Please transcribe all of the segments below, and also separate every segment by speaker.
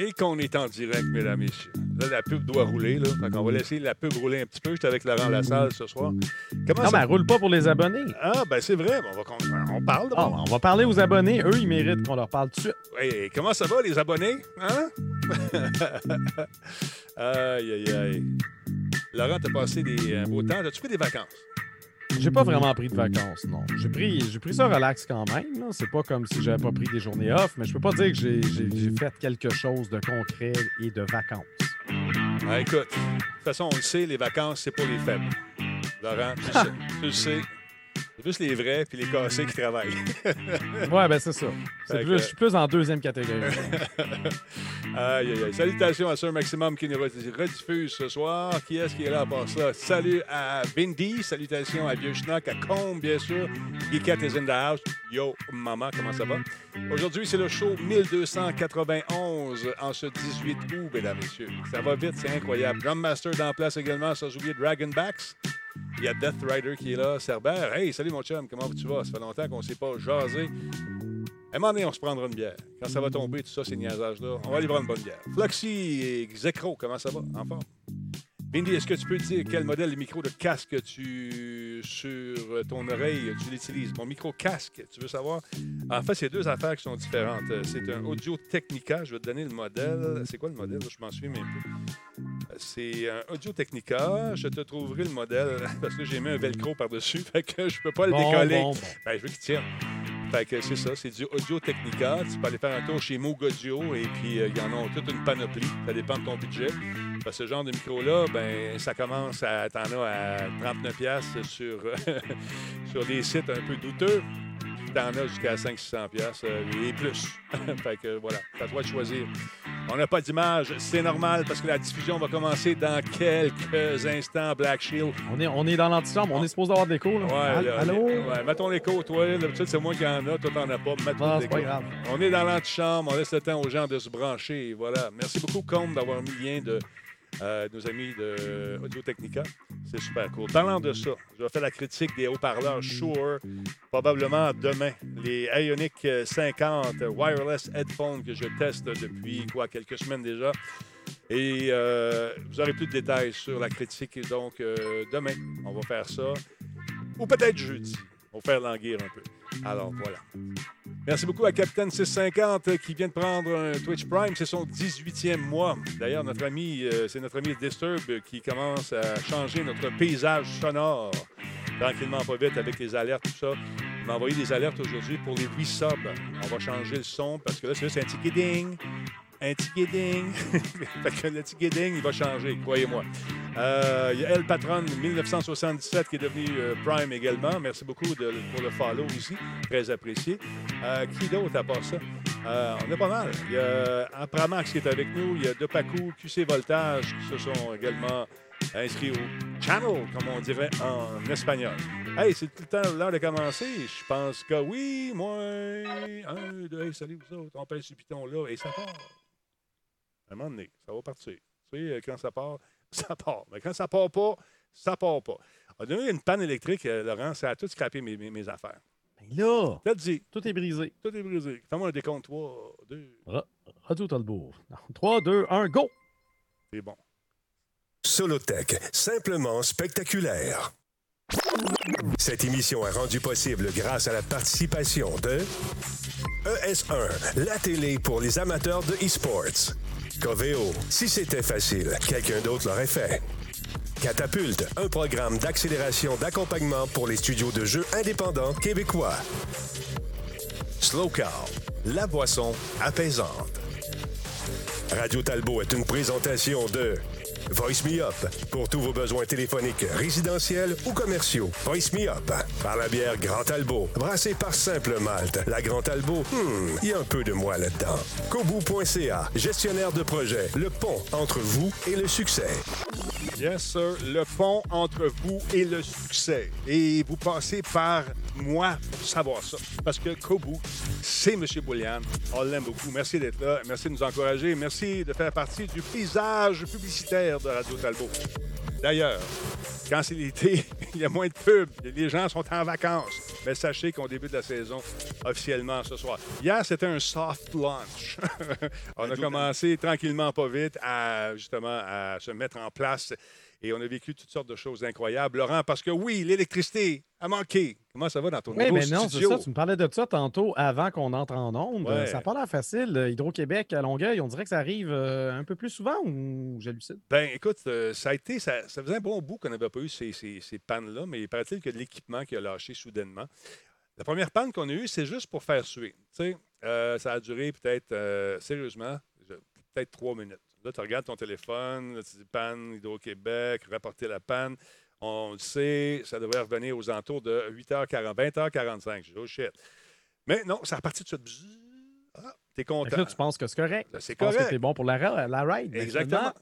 Speaker 1: Et qu'on est en direct, mesdames et messieurs. Là, la pub doit rouler. Là. Fait qu'on va laisser la pub rouler un petit peu. J'étais avec Laurent Lassalle ce soir.
Speaker 2: Comment non, ça... mais elle roule pas pour les abonnés.
Speaker 1: Ah, ben c'est vrai. On, va, on parle
Speaker 2: ah, On va parler aux abonnés. Eux, ils méritent qu'on leur parle tout de suite.
Speaker 1: Oui, comment ça va, les abonnés? Hein? aïe, aïe, aïe. Laurent, t'as passé des beaux temps. As-tu pris des vacances?
Speaker 2: J'ai pas vraiment pris de vacances, non. J'ai pris, j'ai pris ça relax quand même. C'est pas comme si j'avais pas pris des journées off, mais je peux pas dire que j'ai, fait quelque chose de concret et de vacances.
Speaker 1: Ah, écoute, de toute façon, on le sait, les vacances, c'est pour les faibles. Laurent, tu le sais. C'est plus les vrais puis les cassés qui travaillent.
Speaker 2: ouais, ben c'est ça. Je suis plus en deuxième catégorie.
Speaker 1: aïe, aïe, aïe. Salutations à Sir Maximum qui nous rediffuse ce soir. Qui est-ce qui est là à part ça? Salut à Vindy. Salutations à Vieux Schnock, à Combe, bien sûr. Geekette is in the house. Yo, maman, comment ça va? Aujourd'hui, c'est le show 1291 en ce 18 août, mesdames et messieurs. Ça va vite, c'est incroyable. Drum Master dans place également, sans oublier Dragonbacks. Il y a Death Rider qui est là. Cerber, hey, salut mon chum, comment tu vas? Ça fait longtemps qu'on ne s'est pas jasé. À un moment donné, on se prendra une bière. Quand ça va tomber, tout ça, ces niaisages-là, on va aller prendre une bonne bière. Floxy et comment ça va? En forme? Bindi, est-ce que tu peux dire quel modèle de micro de casque tu sur ton oreille tu l'utilises? Mon micro casque, tu veux savoir? En fait, c'est deux affaires qui sont différentes. C'est un Audio Technica. Je vais te donner le modèle. C'est quoi le modèle? Je m'en suis même plus. C'est un Audio Technica. Je te trouverai le modèle parce que j'ai mis un velcro par-dessus. Fait que je peux pas le décoller. Ben, je veux qu'il tienne. Fait que c'est ça, c'est du Audio Technica. Tu peux aller faire un tour chez Moog Audio et puis euh, ils en ont toute une panoplie. Ça dépend de ton budget. ce genre de micro-là, ben ça commence à. T'en as à 39$ sur, sur des sites un peu douteux t'en as jusqu'à 500-600$ euh, et plus. fait que voilà, t'as le droit de choisir. On n'a pas d'image, c'est normal parce que la diffusion va commencer dans quelques instants, Black Shield.
Speaker 2: On est, on est dans l'antichambre, on est supposé avoir de l'écho.
Speaker 1: Ouais, Allô? Ouais, mettons l'écho, toi. D'habitude, c'est moi qui en a, toi, t'en as pas.
Speaker 2: Non, c'est pas grave.
Speaker 1: On est dans l'antichambre, on laisse le temps aux gens de se brancher. Voilà. Merci beaucoup, Combe, d'avoir mis le lien de euh, nos amis de Audio Technica. C'est super cool. Parlant de ça, je vais faire la critique des haut-parleurs Shure, probablement demain. Les Ionic 50 wireless headphones que je teste depuis quoi, quelques semaines déjà. Et euh, vous aurez plus de détails sur la critique. Donc, euh, demain, on va faire ça. Ou peut-être jeudi. Va faire languir un peu. Alors, voilà. Merci beaucoup à Captain 650 qui vient de prendre un Twitch Prime. C'est son 18e mois. D'ailleurs, notre ami, euh, c'est notre ami Disturb qui commence à changer notre paysage sonore tranquillement, pas vite, avec les alertes, tout ça. Il m'a envoyé des alertes aujourd'hui pour les 8 subs. On va changer le son parce que là, c'est un petit ding un petit guiding. fait que le petit il va changer, croyez-moi. Euh, il y a El Patron 1977 qui est devenu euh, Prime également. Merci beaucoup pour le follow ici. Très apprécié. Euh, qui d'autre à part ça? on a pas mal. Il y a Apramax qui est avec nous. Il y a Depaku, QC Voltage qui se sont également inscrits au channel, comme on dirait en espagnol. Hey, c'est tout le temps l'heure de commencer. Je pense que oui, moi. Un, deux, salut vous autres. On pèse ce piton-là et ça part à un moment donné, ça va partir. Tu sais, euh, quand ça part, ça part. Mais quand ça part pas, ça part pas. On a eu une panne électrique, euh, Laurent, ça a tout scrappé mes, mes, affaires.
Speaker 2: Mais là,
Speaker 1: T'as dit.
Speaker 2: tout est brisé.
Speaker 1: Tout est brisé. Fais-moi un décompte. 3, 2.
Speaker 2: Radio Talbot. 3, 2, 1, go!
Speaker 1: C'est bon.
Speaker 3: Solotech, simplement spectaculaire. Cette émission est rendue possible grâce à la participation de ES1, la télé pour les amateurs de e-sports. Coveo, si c'était facile, quelqu'un d'autre l'aurait fait. Catapulte, un programme d'accélération d'accompagnement pour les studios de jeux indépendants québécois. Slow Cow, la boisson apaisante. Radio Talbot est une présentation de Voice Me Up. Pour tous vos besoins téléphoniques, résidentiels ou commerciaux. Voice Me Up. Par la bière Grand Albo. Brassée par Simple Malte. La Grand Albo, hmm, il y a un peu de moi là-dedans. Kobu.ca. Gestionnaire de projet. Le pont entre vous et le succès.
Speaker 1: Yes, sir. Le pont entre vous et le succès. Et vous passez par moi pour savoir ça. Parce que Kobu, c'est M. Boulian. On l'aime beaucoup. Merci d'être là. Merci de nous encourager. Merci de faire partie du paysage publicitaire de Radio Talbot. D'ailleurs, quand c'est l'été, il y a moins de pubs. Les gens sont en vacances. Mais sachez qu'au début de la saison, officiellement ce soir. Hier, c'était un soft launch. on a commencé tranquillement, pas vite, à justement à se mettre en place et on a vécu toutes sortes de choses incroyables. Laurent, parce que oui, l'électricité a manqué. Comment ça va dans ton
Speaker 2: Oui,
Speaker 1: nouveau
Speaker 2: mais non,
Speaker 1: studio?
Speaker 2: ça. Tu me parlais de ça tantôt avant qu'on entre en onde.
Speaker 1: Ouais.
Speaker 2: Ça n'a pas l'air facile. Euh, Hydro-Québec à Longueuil, on dirait que ça arrive euh, un peu plus souvent ou j'hallucine?
Speaker 1: Ben, écoute, euh, ça a été, ça, ça faisait un bon bout qu'on n'avait pas eu ces, ces- ces pannes-là, mais il paraît-il que l'équipement qui a lâché soudainement. La première panne qu'on a eue, c'est juste pour faire suer. Euh, ça a duré peut-être, sérieusement, peut-être trois minutes. Là, tu regardes ton téléphone, là, tu dis panne, Hydro-Québec, rapporter la panne. On le sait, ça devrait revenir aux alentours de 8h40, 20h45. Je dis, oh shit. Mais non, ça a reparti de suite. Ah, t'es
Speaker 2: que
Speaker 1: content.
Speaker 2: là, tu penses que c'est correct.
Speaker 1: C'est
Speaker 2: Tu penses
Speaker 1: correct.
Speaker 2: que t'es bon pour la, la ride.
Speaker 1: Exactement.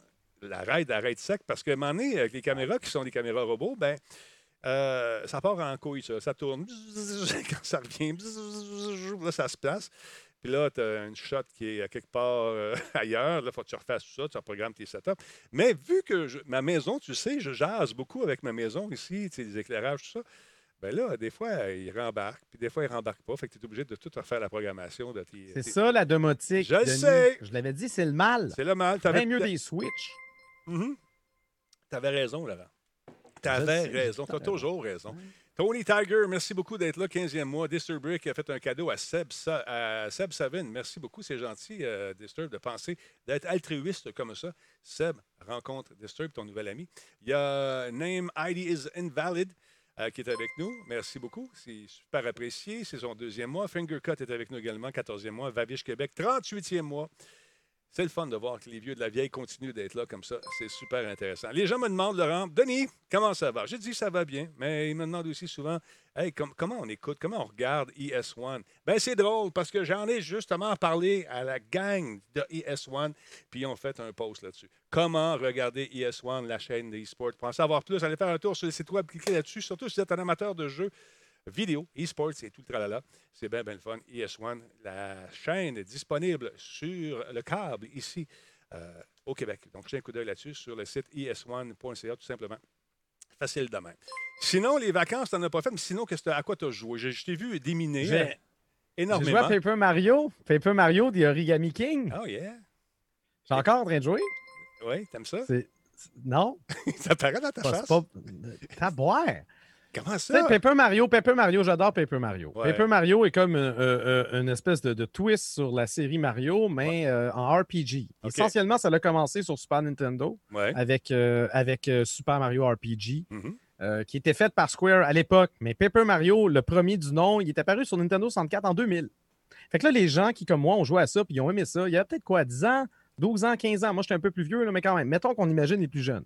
Speaker 1: La raid arrête sec parce qu'à un moment donné, avec les caméras qui sont des caméras robots, ben, euh, ça part en couille, ça. Ça tourne. Quand ça revient, là, ça se place. Puis là, tu as une shot qui est à quelque part euh, ailleurs. Là, il faut que tu refasses tout ça, tu reprogrammes tes setups. Mais vu que je- ma maison, tu sais, je jase beaucoup avec ma maison ici, tu sais, les éclairages, tout ça. Ben là, des fois, il rembarque, puis des fois, il rembarque pas. Fait que tu es obligé de tout refaire la programmation de tes.
Speaker 2: c'est
Speaker 1: tes-
Speaker 2: ça la domotique.
Speaker 1: Je le sais.
Speaker 2: Je l'avais dit, c'est le mal.
Speaker 1: C'est le mal. T'avais-
Speaker 2: Bien mieux des Switch.
Speaker 1: Mhm. T'avais raison, Laurent.
Speaker 2: Je sais,
Speaker 1: raison. T'as
Speaker 2: tout
Speaker 1: toujours raison. Tony Tiger, merci beaucoup d'être là, 15e mois. Disturb qui a fait un cadeau à Seb, Savin. Merci beaucoup, c'est gentil, euh, Disturb, de penser, d'être altruiste comme ça. Seb, rencontre Disturb, ton nouvel ami. Il y a Name ID is Invalid euh, qui est avec nous. Merci beaucoup. C'est super apprécié. C'est son deuxième mois. Fingercut est avec nous également, 14e mois. Vavish Québec, 38e mois. C'est le fun de voir que les vieux de la vieille continuent d'être là comme ça. C'est super intéressant. Les gens me demandent, Laurent, Denis, comment ça va? J'ai dit ça va bien, mais ils me demandent aussi souvent, hey, com- comment on écoute, comment on regarde ES1? Ben c'est drôle parce que j'en ai justement parlé à la gang de ES1, puis ils ont fait un post là-dessus. Comment regarder ES1, la chaîne des e-sports? Pour en savoir plus, allez faire un tour sur le site web, cliquez là-dessus, surtout si vous êtes un amateur de jeux vidéo, e-sports et tout le tralala. C'est bien, bien le fun. ES1, la chaîne est disponible sur le câble ici euh, au Québec. Donc, j'ai un coup d'œil là-dessus sur le site E es1.ca, tout simplement. Facile de même. Sinon, les vacances, tu n'en as pas fait, mais sinon, qu'est-ce t'as- à quoi tu as joué? Je, je t'ai vu déminer
Speaker 2: J'ai
Speaker 1: euh,
Speaker 2: j'ai joué
Speaker 1: énormément.
Speaker 2: à Paper Mario. Paper Mario The Origami King.
Speaker 1: Oh, yeah.
Speaker 2: J'ai encore en train de jouer.
Speaker 1: Oui, t'aimes ça?
Speaker 2: Non,
Speaker 1: ça paraît dans ta face.
Speaker 2: pas. T'as boire.
Speaker 1: Comment ça?
Speaker 2: Paper Mario, Paper Mario, j'adore Paper Mario.
Speaker 1: Ouais.
Speaker 2: Paper Mario est comme euh, euh, euh, une espèce de, de twist sur la série Mario, mais euh, en RPG. Essentiellement, ça a commencé sur Super Nintendo
Speaker 1: Ouais.
Speaker 2: avec, avec Super Mario RPG,
Speaker 1: Mhm.
Speaker 2: euh, qui était fait par Square à l'époque. Mais Paper Mario, le premier du nom, il est apparu sur Nintendo 64 en 2000. Fait que là, les gens qui, comme moi, ont joué à ça puis ils ont aimé ça, il y a peut-être quoi, 10 ans, 12 ans, 15 ans. Moi, j'étais un peu plus vieux, là, mais quand même. Mettons qu'on imagine les plus jeunes.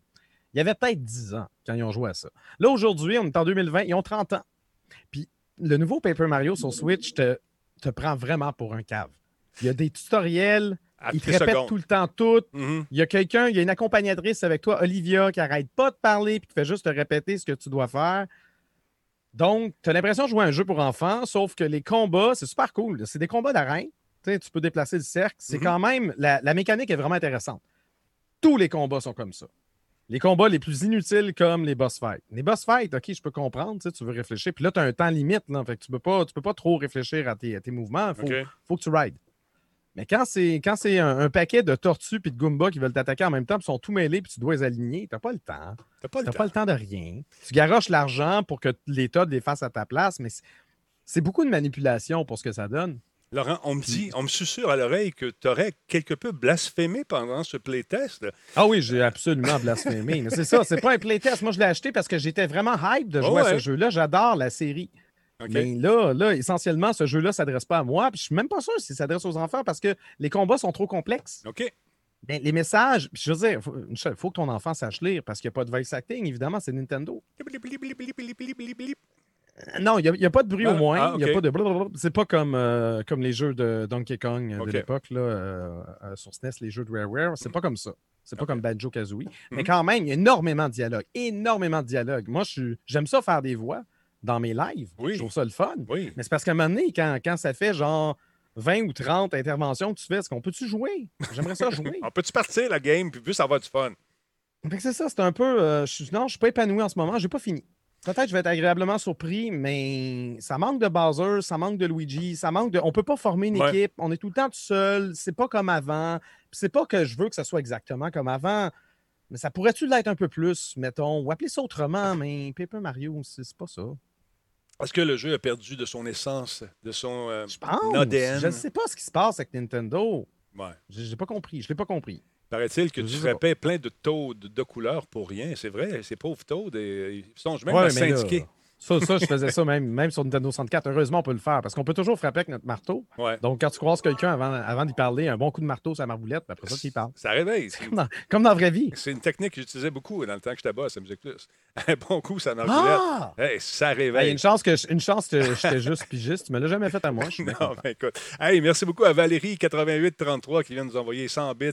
Speaker 2: Il y avait peut-être 10 ans quand ils ont joué à ça. Là, aujourd'hui, on est en 2020, ils ont 30 ans. Puis le nouveau Paper Mario sur Switch te, te prend vraiment pour un cave. Il y a des tutoriels,
Speaker 1: À
Speaker 2: il te répète
Speaker 1: secondes.
Speaker 2: tout le temps tout.
Speaker 1: Mhm.
Speaker 2: Il y a quelqu'un, il y a une accompagnatrice avec toi, Olivia, qui arrête pas de parler puis qui fait juste te répéter ce que tu dois faire. Donc, tu as l'impression de jouer à un jeu pour enfants, sauf que les combats, c'est super cool. C'est des combats d'arène. Tu sais, tu peux déplacer le cercle. C'est
Speaker 1: Mhm.
Speaker 2: quand même. La, la mécanique est vraiment intéressante. Tous les combats sont comme ça. Les combats les plus inutiles comme les boss fights. Les boss fights, OK, je peux comprendre, tu tu veux réfléchir. Puis là, tu as un temps limite, là, fait que tu peux pas, tu peux pas trop réfléchir à tes, à tes mouvements. Il faut, que tu rides. Mais quand c'est quand c'est un, un paquet de tortues puis de Goombas qui veulent t'attaquer en même temps, puis sont tout mêlés, puis tu dois les aligner, t'as pas le temps.
Speaker 1: T'as pas le
Speaker 2: T'as
Speaker 1: temps.
Speaker 2: pas le temps de rien. Tu garoches l'argent pour que l'État les fasse à ta place, mais c'est beaucoup de manipulation pour ce que ça donne.
Speaker 1: Laurent, on me dit, on me susurre à l'oreille que tu aurais quelque peu blasphémé pendant ce playtest.
Speaker 2: Ah oui, j'ai absolument blasphémé. mais c'est ça, c'est pas un playtest. Moi, je l'ai acheté parce que j'étais vraiment hype de jouer
Speaker 1: Oh
Speaker 2: à
Speaker 1: ouais.
Speaker 2: ce jeu-là. J'adore la série. Mais là, là, essentiellement, ce jeu-là ne s'adresse pas à moi. Puis je suis même pas sûr s'il s'adresse aux enfants parce que les combats sont trop complexes.
Speaker 1: OK.
Speaker 2: Ben, les messages, je veux dire, faut, Michel, faut que ton enfant sache lire parce qu'il n'y a pas de voice acting, évidemment, c'est Nintendo. Euh, Non, il n'y a, pas de bruit
Speaker 1: Ah,
Speaker 2: au moins.
Speaker 1: ah,
Speaker 2: Il y a pas de blablabla. C'est pas comme, euh, comme les jeux de Donkey Kong de l'époque, là, euh, euh, sur SNES, les jeux de Rareware. C'est pas comme ça. C'est pas
Speaker 1: Ok.
Speaker 2: comme Banjo Kazooie. Mais
Speaker 1: Mhm.
Speaker 2: quand même, il y a énormément de dialogue. Énormément de dialogue. Moi, j'aime ça faire des voix dans mes lives.
Speaker 1: Oui.
Speaker 2: Je trouve ça le fun.
Speaker 1: Oui.
Speaker 2: Mais c'est parce qu'à un moment donné, quand, quand ça fait genre 20 ou 30 interventions que tu fais, est-ce qu'on peut-tu jouer? J'aimerais ça jouer.
Speaker 1: On peut-tu partir la game puis plus avoir du fun?
Speaker 2: C'est ça, c'est un peu. euh, je non, je suis pas épanoui en ce moment, j'ai pas fini. Peut-être que je vais être agréablement surpris, mais ça manque de Bowser, ça manque de Luigi, ça manque de. On peut pas former une
Speaker 1: Ouais.
Speaker 2: équipe, on est tout le temps tout seul, c'est pas comme avant. C'est pas que je veux que ça soit exactement comme avant, mais ça pourrait-tu l'être un peu plus, mettons, ou appeler ça autrement, mais Paper Mario, c'est pas ça.
Speaker 1: Est-ce que le jeu a perdu de son essence, de son. euh,
Speaker 2: Je pense.
Speaker 1: Nodem.
Speaker 2: Je ne sais pas ce qui se passe avec Nintendo.
Speaker 1: ouais.
Speaker 2: J'ai j'ai pas compris. Je l'ai pas compris.
Speaker 1: Paraît-il que tu
Speaker 2: pas.
Speaker 1: frappais plein de Toad de couleurs pour rien. C'est vrai, ces pauvres Toad, et- ils songent même
Speaker 2: Ouais, là,
Speaker 1: syndiquer.
Speaker 2: Ça, ça, je faisais ça même, même sur Nintendo 64. Heureusement, on peut le faire parce qu'on peut toujours frapper avec notre marteau.
Speaker 1: Ouais.
Speaker 2: Donc, quand tu croises quelqu'un avant, avant d'y parler, un bon coup de marteau sur la marboulette, puis après ça, tu y parles.
Speaker 1: Ça réveille.
Speaker 2: Comme dans, comme dans la vraie vie.
Speaker 1: C'est une technique que j'utilisais beaucoup dans le temps que j'étais boss à Musique Plus. Un bon coup, ça marche
Speaker 2: Ah!
Speaker 1: Hey, ça
Speaker 2: Ben, Il y a
Speaker 1: réveille.
Speaker 2: une chance que je- une chance que j'étais juste pigiste. Tu me l'as jamais fait à moi. Je
Speaker 1: Non,
Speaker 2: content.
Speaker 1: ben écoute. Hey, merci beaucoup à Valérie8833 qui vient nous envoyer 100 bits.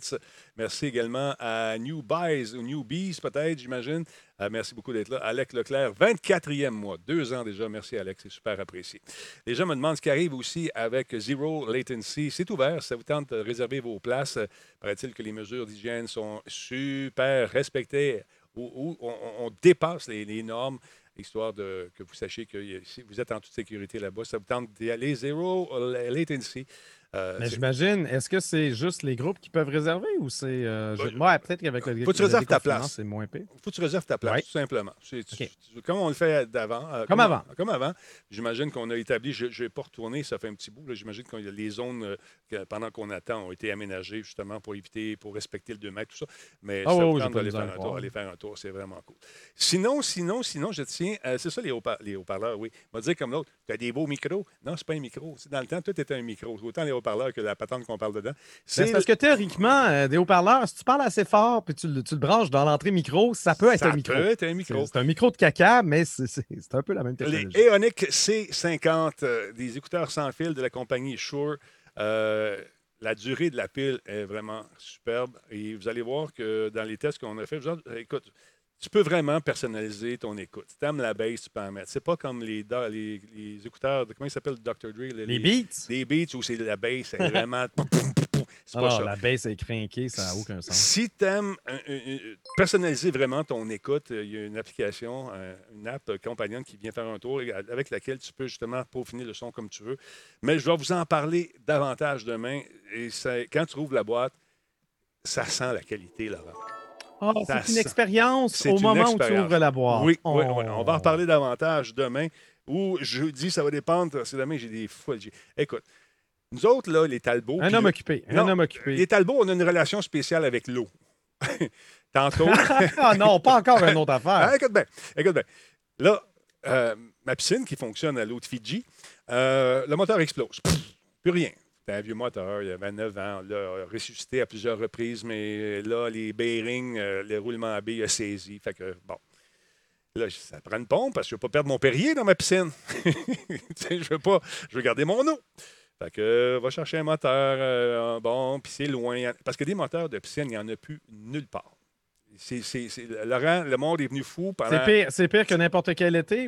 Speaker 1: Merci également à New Buys ou New Bees, peut-être, j'imagine. Euh, merci beaucoup d'être là. Alex Leclerc, 24e mois, deux ans déjà. Merci, Alex, c'est super apprécié. Les gens me demandent ce qui arrive aussi avec Zero Latency. C'est ouvert, ça vous tente de réserver vos places. Paraît-il que les mesures d'hygiène sont super respectées ou on, dépasse les, normes histoire de, que vous sachiez que vous êtes en toute sécurité là-bas. Ça vous tente d'y aller. Zero Latency. Euh,
Speaker 2: Mais j'imagine, est-ce que c'est juste les groupes qui peuvent réserver ou c'est. euh, je-
Speaker 1: Ben,
Speaker 2: Ouais, peut-être qu'avec le.
Speaker 1: faut que tu réserves ta place.
Speaker 2: C'est moins pire.
Speaker 1: faut que tu réserves ta place,
Speaker 2: Ouais.
Speaker 1: tout simplement. Tu- comme on le fait d'avant. euh,
Speaker 2: Comme avant.
Speaker 1: Comme avant. J'imagine qu'on a établi, je n'ai pas retourné, ça fait un petit bout. J'imagine que les zones, euh, que pendant qu'on attend, ont été aménagées justement pour éviter, pour respecter le 2 mètres, tout ça. Mais
Speaker 2: Ah
Speaker 1: ça d'aller
Speaker 2: de misère
Speaker 1: faire un tour. Aller faire un tour, c'est vraiment cool. Sinon, sinon, sinon, je tiens, c'est ça les haut-par- les haut-parleurs, oui. On va dire comme l'autre, tu as des beaux micros. Non, c'est pas un micro. Dans le temps, tout était un micro. Autant les haut-parleurs que la patente qu'on parle dedans.
Speaker 2: Ben, C'est parce que théoriquement, euh, des haut-parleurs, si tu parles assez fort puis tu, le- tu le branches dans l'entrée micro, ça peut être
Speaker 1: ça
Speaker 2: un micro.
Speaker 1: peut être un
Speaker 2: C'est
Speaker 1: micro.
Speaker 2: c'est un micro de caca, mais c'est un peu la même
Speaker 1: Les
Speaker 2: technologie.
Speaker 1: Eonic C50, euh, des écouteurs sans fil de la compagnie Shure. Euh, la durée de la pile est vraiment superbe. Et vous allez voir que dans les tests qu'on a fait, vous écoute, tu peux vraiment personnaliser ton écoute. Si tu aimes la bass, tu peux en mettre. C'est pas comme les, do- les, les écouteurs, de, comment ils s'appellent, Dr. Dre?
Speaker 2: Les beats?
Speaker 1: Les beats où c'est la bass, c'est vraiment. c'est pas
Speaker 2: Alors,
Speaker 1: ça.
Speaker 2: la baisse est crinquée, ça n'a aucun sens.
Speaker 1: Si tu aimes personnaliser vraiment ton écoute, euh, il y a une application, euh, une app euh, compagnonne qui vient faire un tour avec laquelle tu peux justement peaufiner le son comme tu veux. Mais je vais vous en parler davantage demain. Et ça- quand tu ouvres la boîte, ça sent la qualité, Laurent. Ça
Speaker 2: c'est une expérience au moment où tu ouvres la boîte.
Speaker 1: Oui, oui,
Speaker 2: Oh.
Speaker 1: oui. On va en reparler davantage demain. Ou jeudi, ça va dépendre. C'est demain, j'ai des j'ai- Écoute, nous autres, là, les Talbots.
Speaker 2: Un homme
Speaker 1: le-
Speaker 2: occupé. Un
Speaker 1: Non,
Speaker 2: homme occupé.
Speaker 1: Les Talbots, on a une relation spéciale avec l'eau. Tantôt.
Speaker 2: ah non, pas encore une autre affaire.
Speaker 1: Ah, écoute bien, écoute bien. Là, euh, ma piscine qui fonctionne à l'eau de Fidji, euh, le moteur explose. Pff, plus rien. C'était un vieux moteur, il y avait 9 ans. Là, il a ressuscité à plusieurs reprises, mais là, les bearings, euh, le roulement à billes a saisi. Fait que, bon. Là, ça prend une pompe parce que je ne veux pas perdre mon Perrier dans ma piscine. Je veux pas. Je veux garder mon eau. Fait que, euh, va chercher un moteur, euh, bon, puis c'est loin. Parce que des moteurs de piscine, il n'y en a plus nulle part. Laurent, le monde est venu fou pendant.
Speaker 2: C'est pire, c'est pire que n'importe quel été?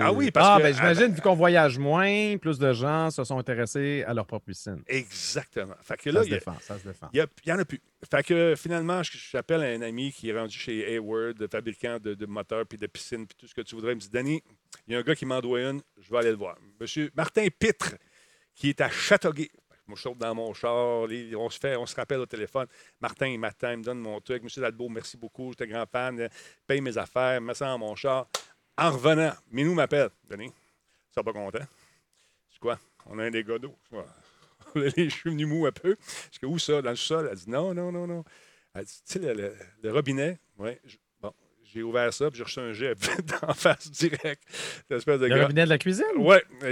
Speaker 1: ah oui, parce
Speaker 2: ah,
Speaker 1: que-
Speaker 2: ben, j'imagine, vu qu'on voyage moins, plus de gens se sont intéressés à leur propre piscine.
Speaker 1: Exactement. Fait que
Speaker 2: Ça se
Speaker 1: il y a-
Speaker 2: défend, ça se défend.
Speaker 1: il n'y en a plus. Fait que finalement, j'appelle un ami qui est rendu chez Hayward, fabricant de, de moteurs puis de piscines puis tout ce que tu voudrais. Il me dit Danny, il y a un gars qui m'en doit une, je vais aller le voir. Monsieur Martin Pitre, qui est à Châteauguay. Moi, je saute dans mon char, on, se fait, on se rappelle au téléphone. Martin, il m'attend, il me donne mon truc. Monsieur Dalbeau, merci beaucoup, j'étais grand fan. euh, Paye mes affaires, me ça dans mon char. En revenant, Minou m'appelle. Denis, seras pas content? C'est quoi? On a un dégât d'eau. Je suis venu mou un peu. Je dis, où ça? Dans le sol? Elle dit, non, non, non, non. Elle dit, tu sais, le, robinet, ouais, j'ai ouvert ça, puis j'ai reçu un jet d'en face direct. Une espèce de
Speaker 2: Le robinet de la cuisine?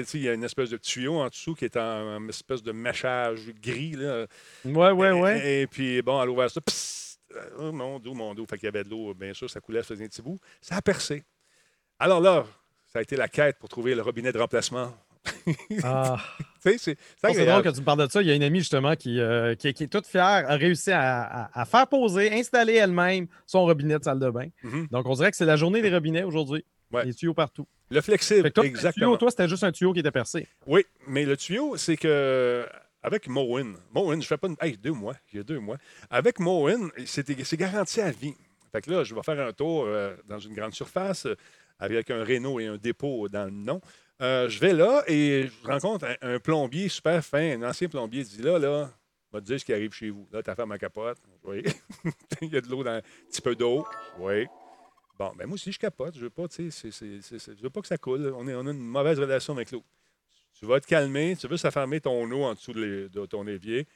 Speaker 1: Sais, il y a une espèce de tuyau en dessous qui est en espèce de mâchage gris. Là.
Speaker 2: Ouais, ouais, ouais.
Speaker 1: Et, et puis, bon, elle a ouvert ça. psst, oh mon dos, mon dos. Fait qu'il y avait de l'eau, bien sûr, ça coulait, ça faisait un petit bout. Ça a percé. Alors là, ça a été la quête pour trouver le robinet de remplacement.
Speaker 2: Ah.
Speaker 1: C'est
Speaker 2: drôle que tu me parles de ça. Il y a une amie justement qui, euh, qui, qui est toute fière, a réussi à, à- à faire poser, installer elle-même son robinet de salle de bain.
Speaker 1: Mhm.
Speaker 2: Donc on dirait que c'est la journée des robinets aujourd'hui.
Speaker 1: Ouais.
Speaker 2: Les tuyaux partout.
Speaker 1: Le flexible,
Speaker 2: toi, le
Speaker 1: exactement.
Speaker 2: tuyau, toi, c'était juste un tuyau qui était percé.
Speaker 1: Oui, mais le tuyau, c'est que avec Moen, Moen, je fais pas une. Hey, deux mois, il y a deux mois. Avec Moen, c'est c'est garanti à vie. Fait que là, je vais faire un tour euh, dans une grande surface euh, avec un Renault et un dépôt dans le nom. Euh, je vais là et je rencontre un, plombier super fin, un ancien plombier. Il dit là, là, va te dire ce qui arrive chez vous. Là, ta femme a capote. Il y a de l'eau dans un petit peu d'eau. Oui. Bon, ben moi aussi, je capote. Je veux pas, tu sais, je veux pas que ça coule. On, a une mauvaise relation avec l'eau. Tu vas te calmer, tu veux s'affermer ton eau en dessous de, de ton évier.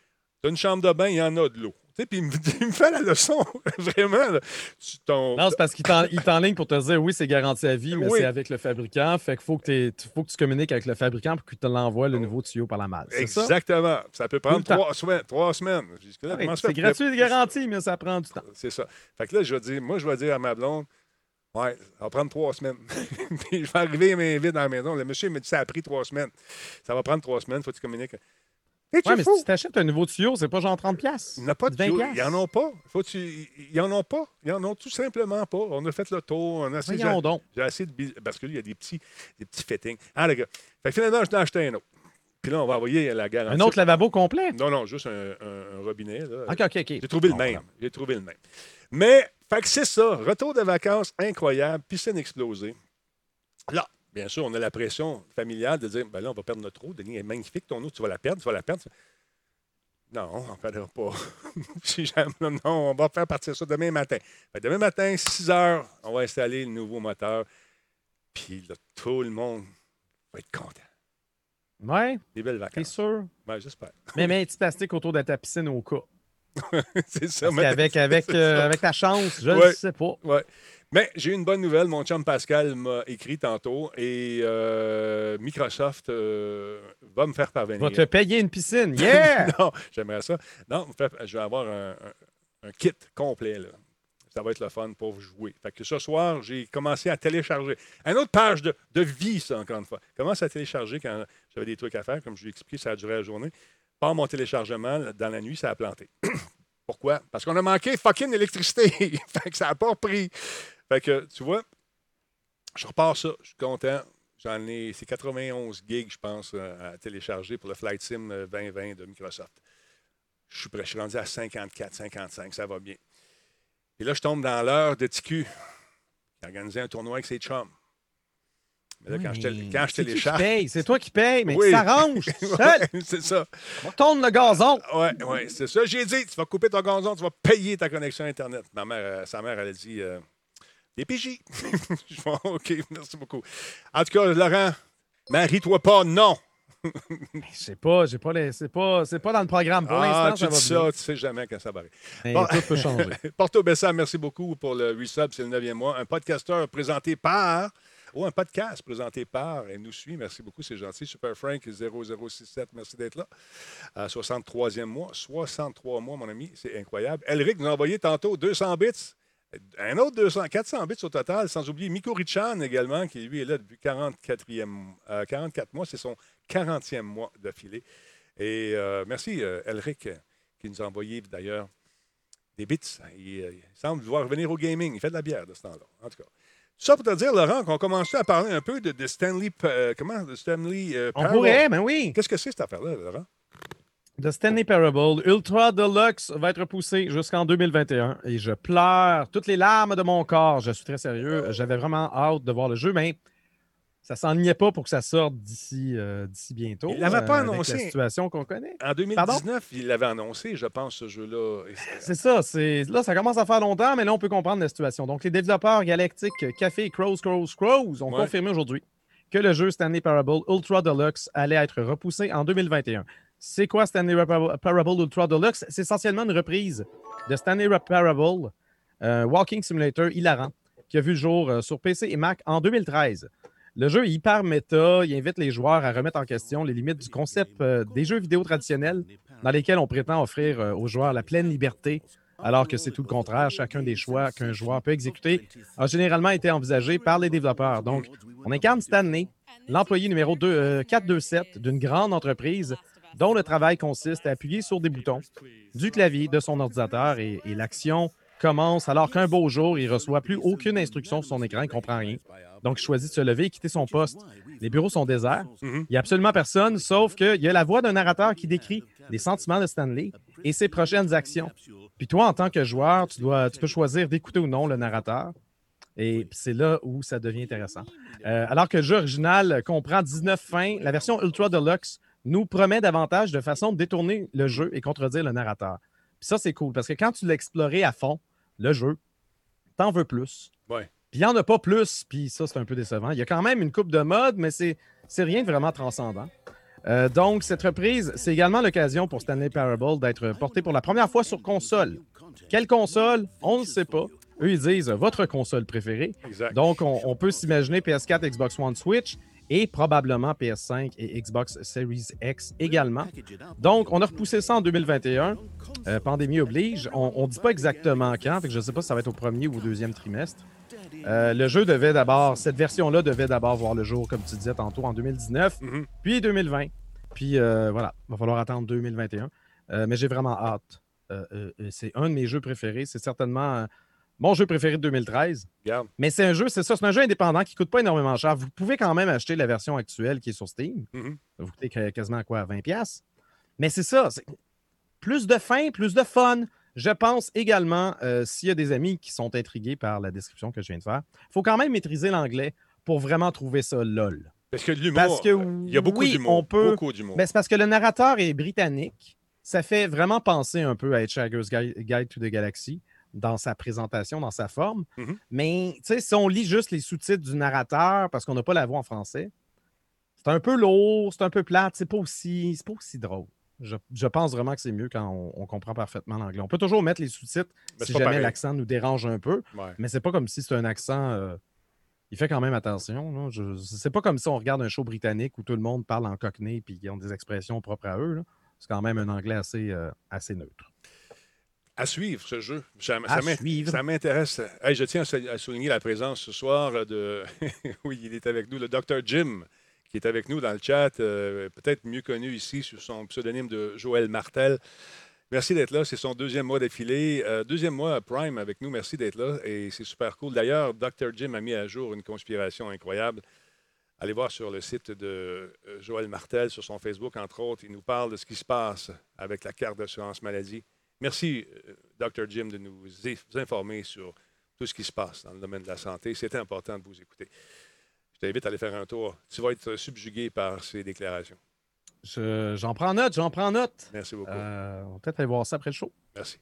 Speaker 1: Tu as une chambre de bain, il y en a de l'eau. Puis il me, il me fait la leçon, vraiment. là. Tu- ton-
Speaker 2: Non, c'est parce qu'il t'en- il t'enligne pour te dire oui, c'est garanti à vie, mais
Speaker 1: Oui.
Speaker 2: c'est avec le fabricant. Fait qu'il faut que, faut que tu communiques avec le fabricant pour qu'il te l'envoie le nouveau tuyau par la malle. C'est ça?
Speaker 1: Exactement. Ça peut prendre trois semaines. Trois semaines. Jusque-là,
Speaker 2: Ouais,
Speaker 1: comment ça
Speaker 2: c'est gratuit et garanti, mais ça prend du temps.
Speaker 1: C'est ça. Fait que là, je vais dire, moi, je vais dire à ma blonde, ouais, ça va prendre trois semaines. Puis je vais arriver main vide dans la maison. Le monsieur me dit, ça a pris trois semaines. Ça va prendre trois semaines, faut que tu communiques.
Speaker 2: Ouais, mais
Speaker 1: fou?
Speaker 2: si tu achètes un nouveau tuyau, c'est pas genre 30$. piastres.
Speaker 1: Il n'y en a pas de
Speaker 2: 20
Speaker 1: tuyaux.
Speaker 2: piastres.
Speaker 1: Ils n'en ont pas. Faut tu... Ils n'en ont pas. Ils n'en ont tout simplement pas. On a fait le tour. On a
Speaker 2: donc.
Speaker 1: j'ai essayé de. Parce que là, il y a des petits, des petits fittings. Ah, les gars. Fait que finalement, je t'ai acheté un autre. Puis là, on va envoyer la garantie.
Speaker 2: Un autre lavabo complet?
Speaker 1: Non, non, juste un, un- un robinet. Là.
Speaker 2: OK, OK, OK.
Speaker 1: J'ai trouvé le même. J'ai trouvé le même. Mais, fait que c'est ça. Retour de vacances incroyable, piscine explosée. Là, bien sûr, on a la pression familiale de dire ben là, on va perdre notre eau. Denis est magnifique, ton eau, tu vas la perdre, tu vas la perdre. Non, on ne perdra pas. si jamais, non, on va faire partir ça demain matin. Que demain matin, 6 heures, on va installer le nouveau moteur. Puis là, tout le monde va être content.
Speaker 2: Ouais,
Speaker 1: Des belles vacances.
Speaker 2: sûr?
Speaker 1: Ouais, j'espère.
Speaker 2: Mais mets un petit plastique autour de ta piscine au cas.
Speaker 1: c'est ça.
Speaker 2: Parce
Speaker 1: mais-
Speaker 2: avec,
Speaker 1: c'est
Speaker 2: euh, avec ta chance, je ne
Speaker 1: Ouais.
Speaker 2: sais pas.
Speaker 1: Ouais. Mais j'ai une bonne nouvelle. Mon chum Pascal m'a écrit tantôt et euh, Microsoft euh, va me faire parvenir.
Speaker 2: Va te payer une piscine. Yeah!
Speaker 1: non, j'aimerais ça. Non, je vais avoir un, un- un kit complet. Là. Ça va être le fun pour jouer. Fait que ce soir, j'ai commencé à télécharger. Une autre page de, de vie, ça, encore une fois. Commence à télécharger quand j'avais des trucs à faire. Comme je l'ai expliqué, ça a duré la journée. Par mon téléchargement, dans la nuit, ça a planté. Pourquoi? Parce qu'on a manqué fucking électricité. fait que ça n'a pas repris. Fait que, tu vois, je repars ça. Je suis content. J'en ai, c'est 91 gigs, je pense, euh, à télécharger pour le Flight Sim euh, 2020 de Microsoft. Je suis prêt. Je suis rendu à 54, 55. Ça va bien. Et là, je tombe dans l'heure de TQ. J'ai organisé un tournoi avec ses chums. Mais là, quand, je, quand je
Speaker 2: qui qui
Speaker 1: télécharge.
Speaker 2: C'est toi qui paye, mais
Speaker 1: Oui.
Speaker 2: tu t'arranges.
Speaker 1: Ouais, c'est ça.
Speaker 2: On tourne le gazon.
Speaker 1: Oui, ouais, c'est ça. J'ai dit, tu vas couper ton gazon, tu vas payer ta connexion Internet. Ma mère, euh, sa mère, elle a dit, euh, des PJ. Je fais, OK, merci beaucoup. En tout cas, Laurent, marie-toi pas, non.
Speaker 2: Je sais pas, j'ai pas les- c'est pas, c'est pas dans le programme. Pour
Speaker 1: ah,
Speaker 2: l'instant,
Speaker 1: tu
Speaker 2: ça va
Speaker 1: dis
Speaker 2: bien.
Speaker 1: ça, tu sais jamais quand ça va arriver. Bon.
Speaker 2: tout peut changer.
Speaker 1: Porto Bessa, merci beaucoup pour le resub, c'est le neuvième mois. Un podcasteur présenté par, ou un podcast présenté par, elle nous suit, merci beaucoup, c'est gentil. Super Frank 0067, merci d'être là. À 63e mois, 63 mois, mon ami, c'est incroyable. Elric nous a envoyé tantôt 200 bits. Un autre 200, 400 bits au total, sans oublier Miko Richan également, qui lui est là depuis 44e, euh, 44 mois, c'est son 40e mois d'affilée. Et euh, merci euh, Elric euh, qui nous a envoyé d'ailleurs des bits. Il, euh, il semble vouloir revenir au gaming. Il fait de la bière de ce temps-là, en tout cas. Tout ça pour te dire, Laurent, qu'on commençait à parler un peu de, de Stanley. euh, comment? De Stanley. euh,
Speaker 2: On pourrait, mais oui.
Speaker 1: Qu'est-ce que c'est cette affaire-là, Laurent?
Speaker 2: The Stanley Parable Ultra Deluxe va être repoussé jusqu'en 2021 et je pleure toutes les larmes de mon corps. Je suis très sérieux. J'avais vraiment hâte de voir le jeu, mais ça s'enlignait pas pour que ça sorte d'ici euh, d'ici bientôt.
Speaker 1: Il l'avait pas
Speaker 2: avec
Speaker 1: annoncé.
Speaker 2: la situation qu'on connaît.
Speaker 1: En 2019, il l'avait annoncé, je pense, ce jeu-là. C'est-
Speaker 2: C'est ça. C'est là, ça commence à faire longtemps, mais là, on peut comprendre la situation. Donc, les développeurs Galactic, Café et Crows, Crows, Crows ont
Speaker 1: Ouais.
Speaker 2: confirmé aujourd'hui que le jeu Stanley Parable Ultra Deluxe allait être repoussé en 2021. C'est quoi Stanley Parable Ultra Deluxe? C'est essentiellement une reprise de Stanley Parable, euh, Walking Simulator hilarant, qui a vu le jour euh, sur PC et Mac en 2013. Le jeu est hyper méta, il invite les joueurs à remettre en question les limites du concept euh, des jeux vidéo traditionnels dans lesquels on prétend offrir euh, aux joueurs la pleine liberté, alors que c'est tout le contraire. Chacun des choix qu'un joueur peut exécuter a généralement été envisagé par les développeurs. Donc, on incarne Stanley, l'employé numéro 2, euh, 427 d'une grande entreprise dont le travail consiste à appuyer sur des boutons du clavier de son ordinateur et, et l'action commence alors qu'un beau jour, il reçoit plus aucune instruction sur son écran, il ne comprend rien. Donc, il choisit de se lever et quitter son poste. Les bureaux sont déserts.
Speaker 1: Mhm.
Speaker 2: Il n'y a absolument personne, sauf qu'il y a la voix d'un narrateur qui décrit les sentiments de Stanley et ses prochaines actions. Puis toi, en tant que joueur, tu, dois, tu peux choisir d'écouter ou non le narrateur. Et c'est là où ça devient intéressant. Euh, alors que le jeu original comprend 19 fins, la version Ultra Deluxe nous promet davantage de façon de détourner le jeu et contredire le narrateur. Puis ça, c'est cool parce que quand tu l'as exploré à fond, le jeu, t'en veux plus.
Speaker 1: Ouais.
Speaker 2: Puis il n'y en a pas plus, puis ça, c'est un peu décevant. Il y a quand même une coupe de mode, mais c'est rien de vraiment transcendant. Euh, donc, cette reprise, c'est également l'occasion pour Stanley Parable d'être porté pour la première fois sur console. Quelle console? On ne sait pas. Eux, ils disent votre console préférée.
Speaker 1: Exact.
Speaker 2: Donc, on, on peut s'imaginer PS4, Xbox One, Switch et probablement PS5 et Xbox Series X également. Donc, on a repoussé ça en 2021. Euh, pandémie oblige. On ne dit pas exactement quand, fait que je ne sais pas si ça va être au premier ou au deuxième trimestre. Euh, le jeu devait d'abord, cette version-là devait d'abord voir le jour, comme tu disais tantôt, en 2019,
Speaker 1: Mhm.
Speaker 2: puis 2020. Puis euh, voilà, il va falloir attendre 2021. Euh, mais j'ai vraiment hâte. C'est un de mes jeux préférés. C'est certainement mon jeu préféré de 2013.
Speaker 1: Regarde.
Speaker 2: Mais c'est un jeu, c'est ça, c'est un jeu indépendant qui ne coûte pas énormément cher. Vous pouvez quand même acheter la version actuelle qui est sur Steam.
Speaker 1: Mhm.
Speaker 2: Ça vous coûte qu- quasiment quoi, 20$. Mais c'est ça, plus de fin, plus de fun. Je pense également, euh, s'il y a des amis qui sont intrigués par la description que je viens de faire, il faut quand même maîtriser l'anglais pour vraiment trouver ça lol.
Speaker 1: Parce que l'humour, euh, il y a beaucoup
Speaker 2: oui,
Speaker 1: d'humour.
Speaker 2: on peut-
Speaker 1: Beaucoup d'humour.
Speaker 2: Ben, c'est parce que le narrateur est britannique. Ça fait vraiment penser un peu à Hitchhiker's Guide to the Galaxy dans sa présentation, dans sa forme.
Speaker 1: Mhm.
Speaker 2: Mais tu sais, si on lit juste les sous-titres du narrateur parce qu'on n'a pas la voix en français, c'est un peu lourd, c'est un peu plate, c'est pas aussi, c'est pas aussi drôle. Je, je pense vraiment que c'est mieux quand on, on comprend parfaitement l'anglais. On peut toujours mettre les sous-titres
Speaker 1: Mais
Speaker 2: si jamais l'accent nous dérange un peu,
Speaker 1: Ouais.
Speaker 2: mais c'est pas comme si c'est un accent. euh, il fait quand même attention. C'est pas comme si on regarde un show britannique où tout le monde parle en cockney et ils ont des expressions propres à eux. C'est quand même un anglais assez, euh, assez neutre.
Speaker 1: À suivre ce jeu. Ça, m'intéresse. Hey, je tiens à sou- à souligner la présence ce soir de. oui, il est avec nous, le Dr. Jim, qui est avec nous dans le chat, euh, peut-être mieux connu ici sous son pseudonyme de Joël Martel. Merci d'être là. C'est son deuxième mois d'affilée. Euh, deuxième mois à Prime avec nous. Merci d'être là. Et c'est super cool. D'ailleurs, Dr. Jim a mis à jour une conspiration incroyable. Allez voir sur le site de euh, Joël Martel, sur son Facebook, entre autres. Il nous parle de ce qui se passe avec la carte d'assurance maladie. Merci, euh, Dr. Jim, de nous informer sur tout ce qui se passe dans le domaine de la santé. C'est important de vous écouter. Je t'invite à aller faire un tour. Tu vas être subjugué par ces déclarations.
Speaker 2: Je- J'en prends note, j'en prends note.
Speaker 1: Merci beaucoup.
Speaker 2: Euh, on va peut-être aller voir ça après le show.
Speaker 1: Merci.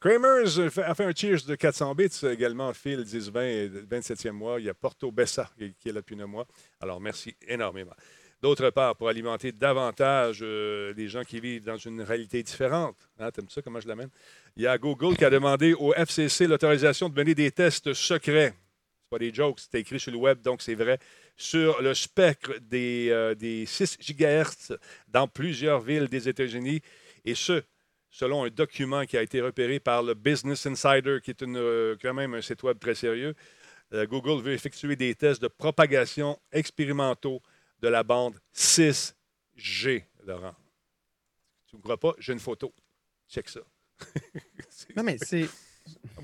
Speaker 1: Kramers a fait un cheers de 400 bits également. Phil, 10-20, euh, 27e mois. Il y a Porto Bessa qui qui est là depuis un mois. Alors, merci énormément. D'autre part, pour alimenter davantage euh, les gens qui vivent dans une réalité différente, hein, t'aimes ça, comment je l'amène? Il y a Google qui a demandé au FCC l'autorisation de mener des tests secrets. C'est pas des jokes, c'est écrit sur le web, donc c'est vrai. Sur le spectre des, euh, des 6 GHz dans plusieurs villes des États-Unis. Et ce, selon un document qui a été repéré par le Business Insider, qui est euh, quand même un site web très sérieux. Euh, Google veut effectuer des tests de propagation expérimentaux de la bande 6G, Laurent. Tu ne crois pas? J'ai une photo. Check ça.
Speaker 2: Non, mais c'est.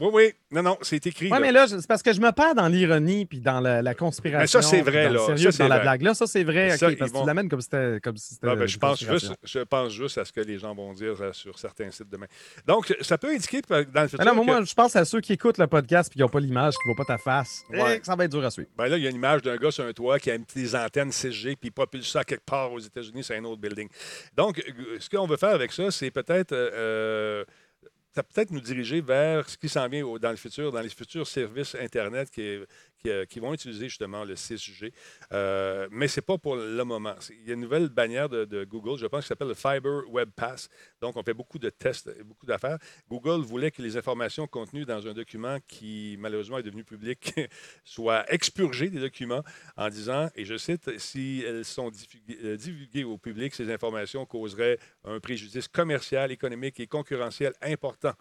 Speaker 1: Oui, oui. Non, non, c'est écrit.
Speaker 2: Ouais,
Speaker 1: là.
Speaker 2: mais là, c'est parce que je me perds dans l'ironie puis dans la, la conspiration.
Speaker 1: Mais ça, c'est vrai,
Speaker 2: puis dans
Speaker 1: là.
Speaker 2: sérieux,
Speaker 1: Ça,
Speaker 2: puis dans la blague. Là, ça, c'est vrai.
Speaker 1: Ça,
Speaker 2: parce que
Speaker 1: vont-
Speaker 2: tu l'amènes comme si c'était comme si c'était
Speaker 1: Ah, ben,
Speaker 2: une
Speaker 1: je, pense juste,
Speaker 2: conspiration.
Speaker 1: je pense juste à ce que les gens vont dire euh, sur certains sites demain. Donc, ça peut indiquer par- dans le futur.
Speaker 2: Non, moi,
Speaker 1: que-
Speaker 2: moi, je pense à ceux qui écoutent le podcast et qui n'ont pas l'image, qui ne voient pas ta face.
Speaker 1: Ouais.
Speaker 2: Eh, que ça va être dur à suivre.
Speaker 1: Ben là, il y a une image d'un gars sur un toit qui a mis des antennes 6G puis il propulse ça quelque part aux États-Unis, c'est un autre building. Donc, euh, ce qu'on veut faire avec ça, c'est peut-être. euh, ça peut peut-être nous diriger vers ce qui s'en vient dans le futur, dans les futurs services Internet qui, qui, euh, qui vont utiliser justement le 6G. Euh, mais ce n'est pas pour le moment. Il y a une nouvelle bannière de, Google, je pense, qui s'appelle le Fiber Web Pass. Donc, on fait beaucoup de tests beaucoup d'affaires. Google voulait que les informations contenues dans un document qui, malheureusement, est devenu public soient expurgées des documents en disant, et je cite, si elles sont euh, divulguées au public, ces informations causeraient un préjudice commercial, économique et concurrentiel important.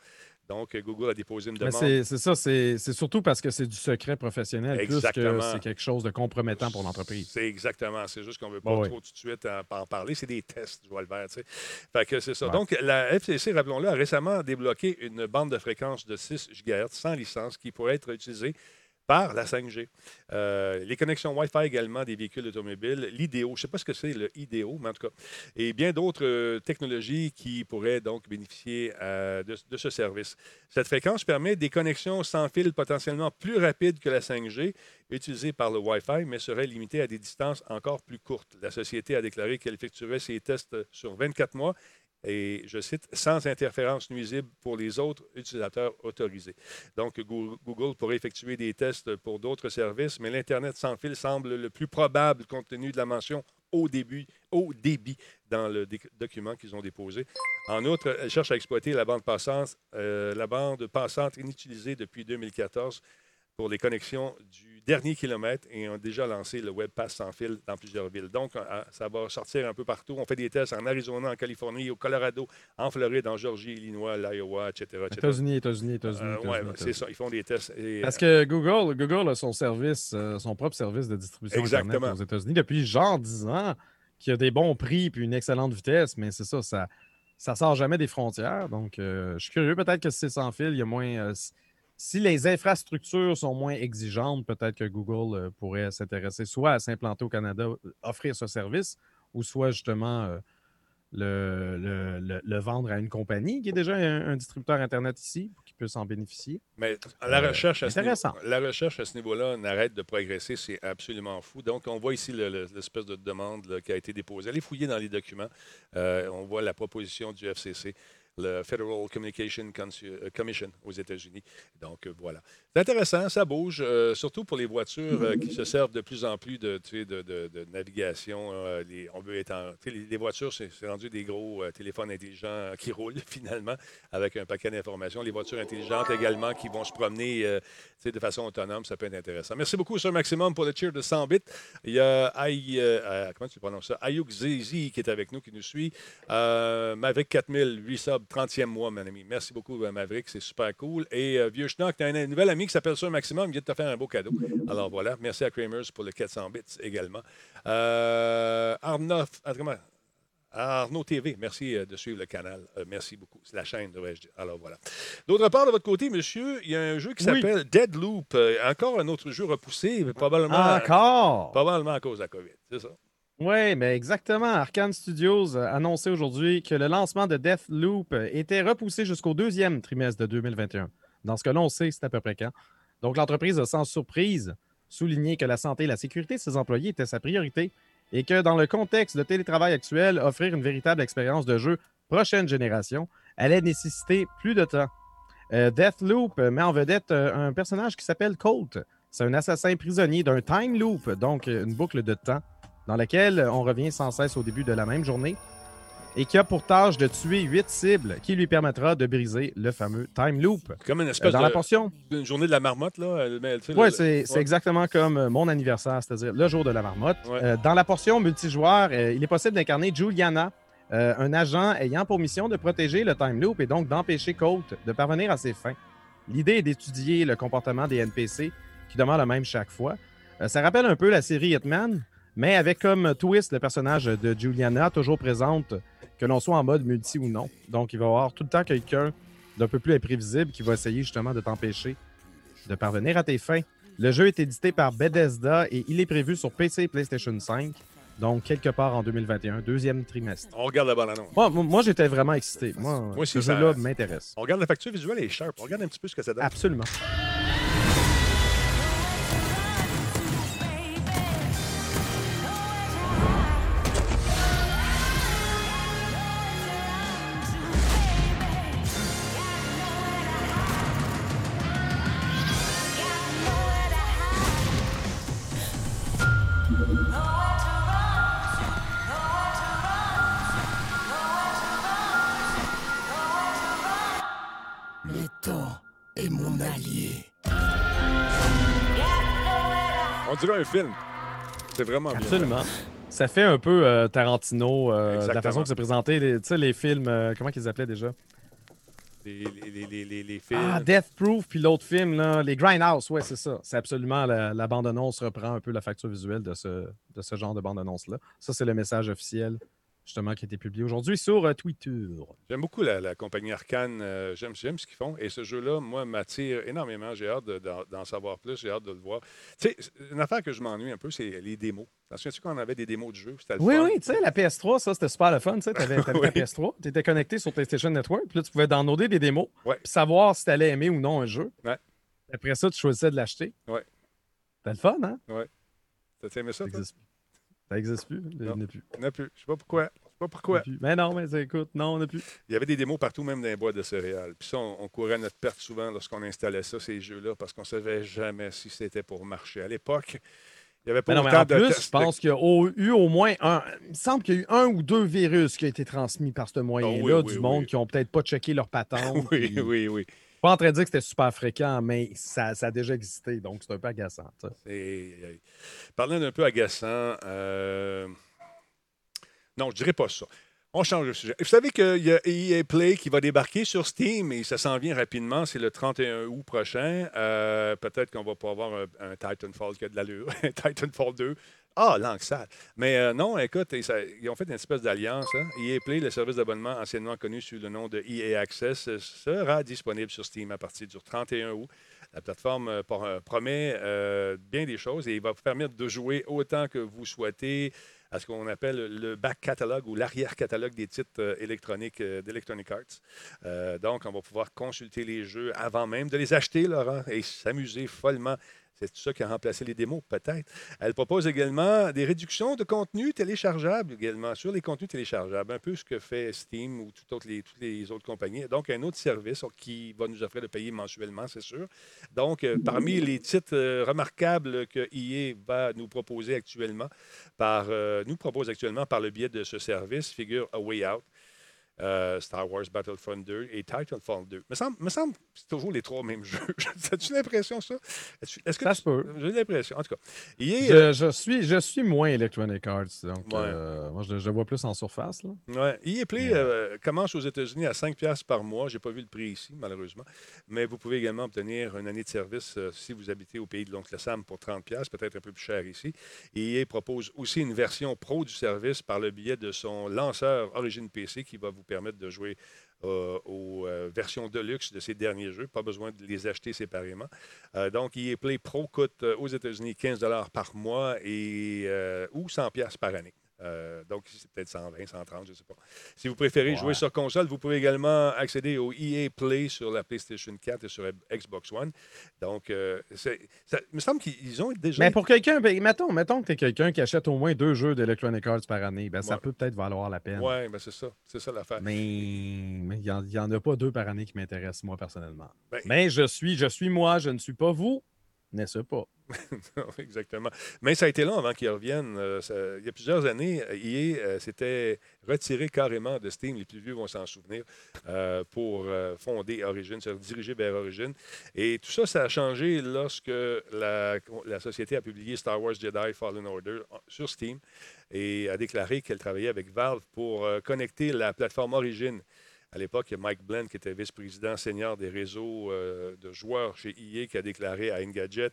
Speaker 1: Donc, euh, Google a déposé une demande.
Speaker 2: c'est ça, c'est surtout parce que c'est du secret professionnel plus que
Speaker 1: Exactement.
Speaker 2: c'est quelque chose de compromettant pour l'entreprise.
Speaker 1: C'est exactement. C'est juste qu'on ne veut pas
Speaker 2: Bon, oui.
Speaker 1: trop tout de suite en, en parler. C'est des tests, je vois le vert. tu sais. Fait que c'est ça.
Speaker 2: Ouais.
Speaker 1: Donc, la FCC, rappelons-le, a récemment débloqué une bande de fréquence de 6 GHz sans licence qui pourrait être utilisée par la 5G. Euh, les connexions Wi-Fi également des véhicules automobiles, l'IDEO, je ne sais pas ce que c'est le IDEO, mais en tout cas, et bien d'autres euh, technologies qui pourraient donc bénéficier euh, de, de ce service. Cette fréquence permet des connexions sans fil potentiellement plus rapides que la 5G utilisée par le Wi-Fi, mais serait limitée à des distances encore plus courtes. La société a déclaré qu'elle effectuerait ses tests sur 24 mois et, je cite, sans interférence nuisible pour les autres utilisateurs autorisés. Donc, Google pourrait effectuer des tests pour d'autres services, mais l'Internet sans fil semble le plus probable compte tenu de la mention au début, au débit dans le document qu'ils ont déposé. En outre, elle cherche à exploiter la bande passante, euh, la bande passante inutilisée depuis 2014 pour les connexions du dernier kilomètre et ont déjà lancé le Web Pass sans fil dans plusieurs villes. Donc, euh, ça va sortir un peu partout. On fait des tests en Arizona, en Californie, au Colorado, en Floride, en Georgie, Illinois, l'Iowa, etc.
Speaker 2: États-Unis, États-Unis, États-Unis.
Speaker 1: Euh, oui, c'est ça. Ils font des tests.
Speaker 2: Parce que Google, Google a son service, euh, son propre service de distribution Internet aux États-Unis depuis genre 10 ans, qui a des bons prix et une excellente vitesse, mais c'est ça, ça ça sort jamais des frontières. Donc, je suis curieux. Peut-être que si c'est sans fil, il y a moins si les infrastructures sont moins exigeantes, peut-être que Google euh, pourrait s'intéresser soit à s'implanter au Canada, euh, offrir ce service, ou soit justement euh, le, vendre à une compagnie qui est déjà un, distributeur Internet ici pour qu'il puisse en bénéficier.
Speaker 1: Mais la recherche, à ce niveau, la recherche à ce niveau-là n'arrête de progresser, c'est absolument fou. Donc, on voit ici l'espèce de demande qui a été déposée. Allez fouiller dans les documents. on voit la proposition du FCC le Federal Communication euh, Commission aux États-Unis. Donc, euh, voilà. C'est intéressant, ça bouge, euh, surtout pour les voitures qui se servent de plus en plus de, navigation. les, on veut être les, voitures, c'est rendu des gros téléphones intelligents qui roulent finalement avec un paquet d'informations. Les voitures intelligentes également qui vont se promener de façon autonome, ça peut être intéressant. Merci beaucoup, Sir Maximum, pour le cheer de 100 bits. Il y a Ay, comment tu prononces ça? Ayuk Zizi qui est avec nous, qui nous suit. Maverick 4000, 8 subs 30e mois, mon ami. Merci beaucoup, euh, Maverick. C'est super cool. Et euh, Vieux Schnock, tu as un nouvel ami qui s'appelle Sur Maximum. Il vient de te faire un beau cadeau. Alors voilà. Merci à Kramers pour le 400 bits également. Euh, Arnaud, Arnaud TV, merci de suivre le canal. merci beaucoup. C'est la chaîne, devrais-je dire. Alors voilà. D'autre part, de votre côté, monsieur, il y a un jeu qui s'appelle Deadloop. encore un autre jeu repoussé, probablement.
Speaker 2: Encore?
Speaker 1: Probablement à cause de la COVID. C'est ça?
Speaker 2: Oui, mais exactement. Arkane Studios a annoncé aujourd'hui que le lancement de Deathloop était repoussé jusqu'au deuxième trimestre de 2021. Dans ce cas-là, on sait c'est à peu près quand. Donc, l'entreprise a sans surprise souligné que la santé et la sécurité de ses employés étaient sa priorité et que dans le contexte de télétravail actuel, offrir une véritable expérience de jeu prochaine génération allait nécessiter plus de temps. Euh, Deathloop met en vedette euh, un personnage qui s'appelle Colt. C'est un assassin prisonnier d'un time loop, donc une boucle de temps dans laquelle on revient sans cesse au début de la même journée et qui a pour tâche de tuer huit cibles qui lui permettra de briser le fameux time loop.
Speaker 1: Comme une espèce
Speaker 2: dans
Speaker 1: de
Speaker 2: la portion.
Speaker 1: Une journée de la marmotte, là.
Speaker 2: Oui, c'est exactement comme euh, mon anniversaire, c'est-à-dire le jour de la marmotte. Euh, dans la portion multijoueur, euh, il est possible d'incarner Juliana, un agent ayant pour mission de protéger le time loop et donc d'empêcher Colt de parvenir à ses fins. L'idée est d'étudier le comportement des NPC qui demeurent le même chaque fois. ça rappelle un peu la série Hitman, mais avec comme twist le personnage de Juliana, toujours présente, que l'on soit en mode multi ou non. Donc, il va y avoir tout le temps quelqu'un d'un peu plus imprévisible qui va essayer justement de t'empêcher de parvenir à tes fins. Le jeu est édité par Bethesda et il est prévu sur PC et PlayStation 5. Donc, quelque part en 2021, deuxième trimestre.
Speaker 1: On regarde la bande
Speaker 2: Moi, moi j'étais vraiment excité. Moi, moi ce jeu-là m'intéresse.
Speaker 1: On regarde la facture visuelle et sharp. On regarde un petit peu ce que ça donne.
Speaker 2: Absolument.
Speaker 1: Un film. C'est vraiment
Speaker 2: Absolument. Ça fait un peu euh, Tarantino, euh, la façon que c'est présenté. Tu sais, les films, euh, comment qu'ils appelaient déjà?
Speaker 1: Les, les, les, les, films.
Speaker 2: Ah, Death Proof, puis l'autre film, là, les Grindhouse, ouais, c'est ça. C'est absolument la, la bande-annonce reprend un peu la facture visuelle de ce, de ce genre de bande-annonce-là. Ça, c'est le message officiel justement, qui a été publié aujourd'hui sur euh, Twitter.
Speaker 1: J'aime beaucoup la, la compagnie Arcane. euh, j'aime, j'aime ce qu'ils font. Et ce jeu-là, moi, m'attire énormément. J'ai hâte de- d'en, d'en savoir plus. J'ai hâte de le voir. Tu sais, une affaire que je m'ennuie un peu, c'est les démos. T'en souviens-tu qu'on avait des démos de jeu? C'était le
Speaker 2: Oui,
Speaker 1: fun.
Speaker 2: oui, tu sais, la PS3, ça, c'était super le fun. Tu avais, ta
Speaker 1: Oui.
Speaker 2: PS3, tu étais connecté sur PlayStation Network, puis là, tu pouvais downloader des démos,
Speaker 1: Ouais.
Speaker 2: puis savoir si tu allais aimer ou non un jeu.
Speaker 1: Ouais.
Speaker 2: Après ça, tu choisissais de l'acheter.
Speaker 1: Ouais.
Speaker 2: C'était le fun, hein?
Speaker 1: T'as aimé ça,
Speaker 2: Ça plus. Ça existe plus. Il n'y a plus.
Speaker 1: Il n'y en a plus. Je sais pas pourquoi. Je sais pas pourquoi.
Speaker 2: Mais non, mais écoute, non, on n'a plus.
Speaker 1: Il y avait des démos partout, même dans les boîtes de céréales. Puis ça, on, on courait à notre perte souvent lorsqu'on installait ça, ces jeux-là, parce qu'on ne savait jamais si c'était pour marcher. À l'époque, il n'y avait pas
Speaker 2: Mais non, mais en
Speaker 1: de
Speaker 2: plus, je pense qu'il y a eu au moins un. Il me semble qu'il y a eu un ou deux virus qui ont été transmis par ce moyen-là,
Speaker 1: Ah oui,
Speaker 2: du
Speaker 1: oui,
Speaker 2: monde
Speaker 1: oui.
Speaker 2: qui n'ont peut-être pas checké leur patente.
Speaker 1: Oui,
Speaker 2: puis-
Speaker 1: oui, oui.
Speaker 2: Pas en train de dire que c'était super fréquent, mais ça, a déjà existé, donc c'est un peu agaçant.
Speaker 1: euh, parlant d'un peu agaçant, euh, non, je dirais pas ça. On change de sujet. Vous savez qu'il y a EA Play qui va débarquer sur Steam et ça s'en vient rapidement. C'est le 31 août prochain. Euh, Peut-être qu'on va pas avoir un, un Titanfall qui a de l'allure. Titanfall 2. Ah, langue sale. Mais euh, non, écoute, ils, ça- ils ont fait une espèce d'alliance. hein. EA Play, le service d'abonnement anciennement connu sous le nom de EA Access, euh, sera disponible sur Steam à partir du 31 août. La plateforme euh, promet bien des choses et il va vous permettre de jouer autant que vous souhaitez à ce qu'on appelle le back catalogue ou l'arrière-catalogue des titres électroniques d'Electronic Arts. Donc, on va pouvoir consulter les jeux avant même de les acheter, Laurent, et s'amuser follement. C'est ça qui a remplacé les démos, peut-être. Elle propose également des réductions de contenu téléchargeable également sur les contenus téléchargeables, un peu ce que fait Steam ou toutes, les, autres compagnies. Donc, un autre service qui va nous offrir de payer mensuellement, c'est sûr. Donc, euh, parmi les titres euh, remarquables que EA va nous proposer actuellement, par, euh, nous propose actuellement par le biais de ce service, figure A Way Out, euh, Star Wars Battlefront 2 et Titanfall 2. Me semble, me semble que c'est toujours les trois mêmes jeux. As-tu l'impression, ça? Est-ce que
Speaker 2: Ça
Speaker 1: tu-
Speaker 2: se peut.
Speaker 1: J'ai l'impression. En tout cas, EA, euh,
Speaker 2: Je, suis, je suis moins Electronic Arts, donc
Speaker 1: Ouais.
Speaker 2: euh, moi je, je vois plus en surface. Là.
Speaker 1: Ouais. EA Play commence aux États-Unis à 5 piastres par mois. Je n'ai pas vu le prix ici, malheureusement. Mais vous pouvez également obtenir une année de service si vous habitez au pays de l'oncle Sam pour 30 piastres, peut-être un peu plus cher ici. EA propose aussi une version pro du service par le biais de son lanceur Origin PC qui va vous permettre de jouer euh, aux euh, versions Deluxe de ces derniers jeux. Pas besoin de les acheter séparément. Euh, donc, EA Play Pro coûte euh, aux États-Unis 15 par mois et, ou 100 piastres par année. Euh, donc, c'est peut-être 120, 130, je ne sais pas. Si vous préférez
Speaker 2: Ouais.
Speaker 1: jouer sur console, vous pouvez également accéder au EA Play sur la PlayStation 4 et sur Xbox One. Donc, euh, ça, il me semble qu'ils ont déjà.
Speaker 2: Mais pour quelqu'un, ben, mettons, mettons que tu es quelqu'un qui achète au moins deux jeux d'Electronic Arts par année, ben, ça peut peut-être valoir la peine.
Speaker 1: Oui, ben c'est ça. C'est ça l'affaire.
Speaker 2: Mais il n'y en, a pas deux par année qui m'intéressent, moi, personnellement.
Speaker 1: Ben-
Speaker 2: Mais je suis, je suis moi, je ne suis pas vous. N'est-ce pas?
Speaker 1: Exactement. Mais ça a été long avant qu'ils reviennent. Euh, il y a plusieurs années, EA euh, s'était retiré carrément de Steam. Les plus vieux vont s'en souvenir euh, pour euh, fonder Origin, se diriger vers Origin. Et tout ça, ça a changé lorsque la, la société a publié Star Wars Jedi Fallen Order sur Steam et a déclaré qu'elle travaillait avec Valve pour euh, connecter la plateforme Origin. À l'époque, il y a Mike Blend, qui était vice-président senior des réseaux euh, de joueurs chez EA, qui a déclaré à Engadget,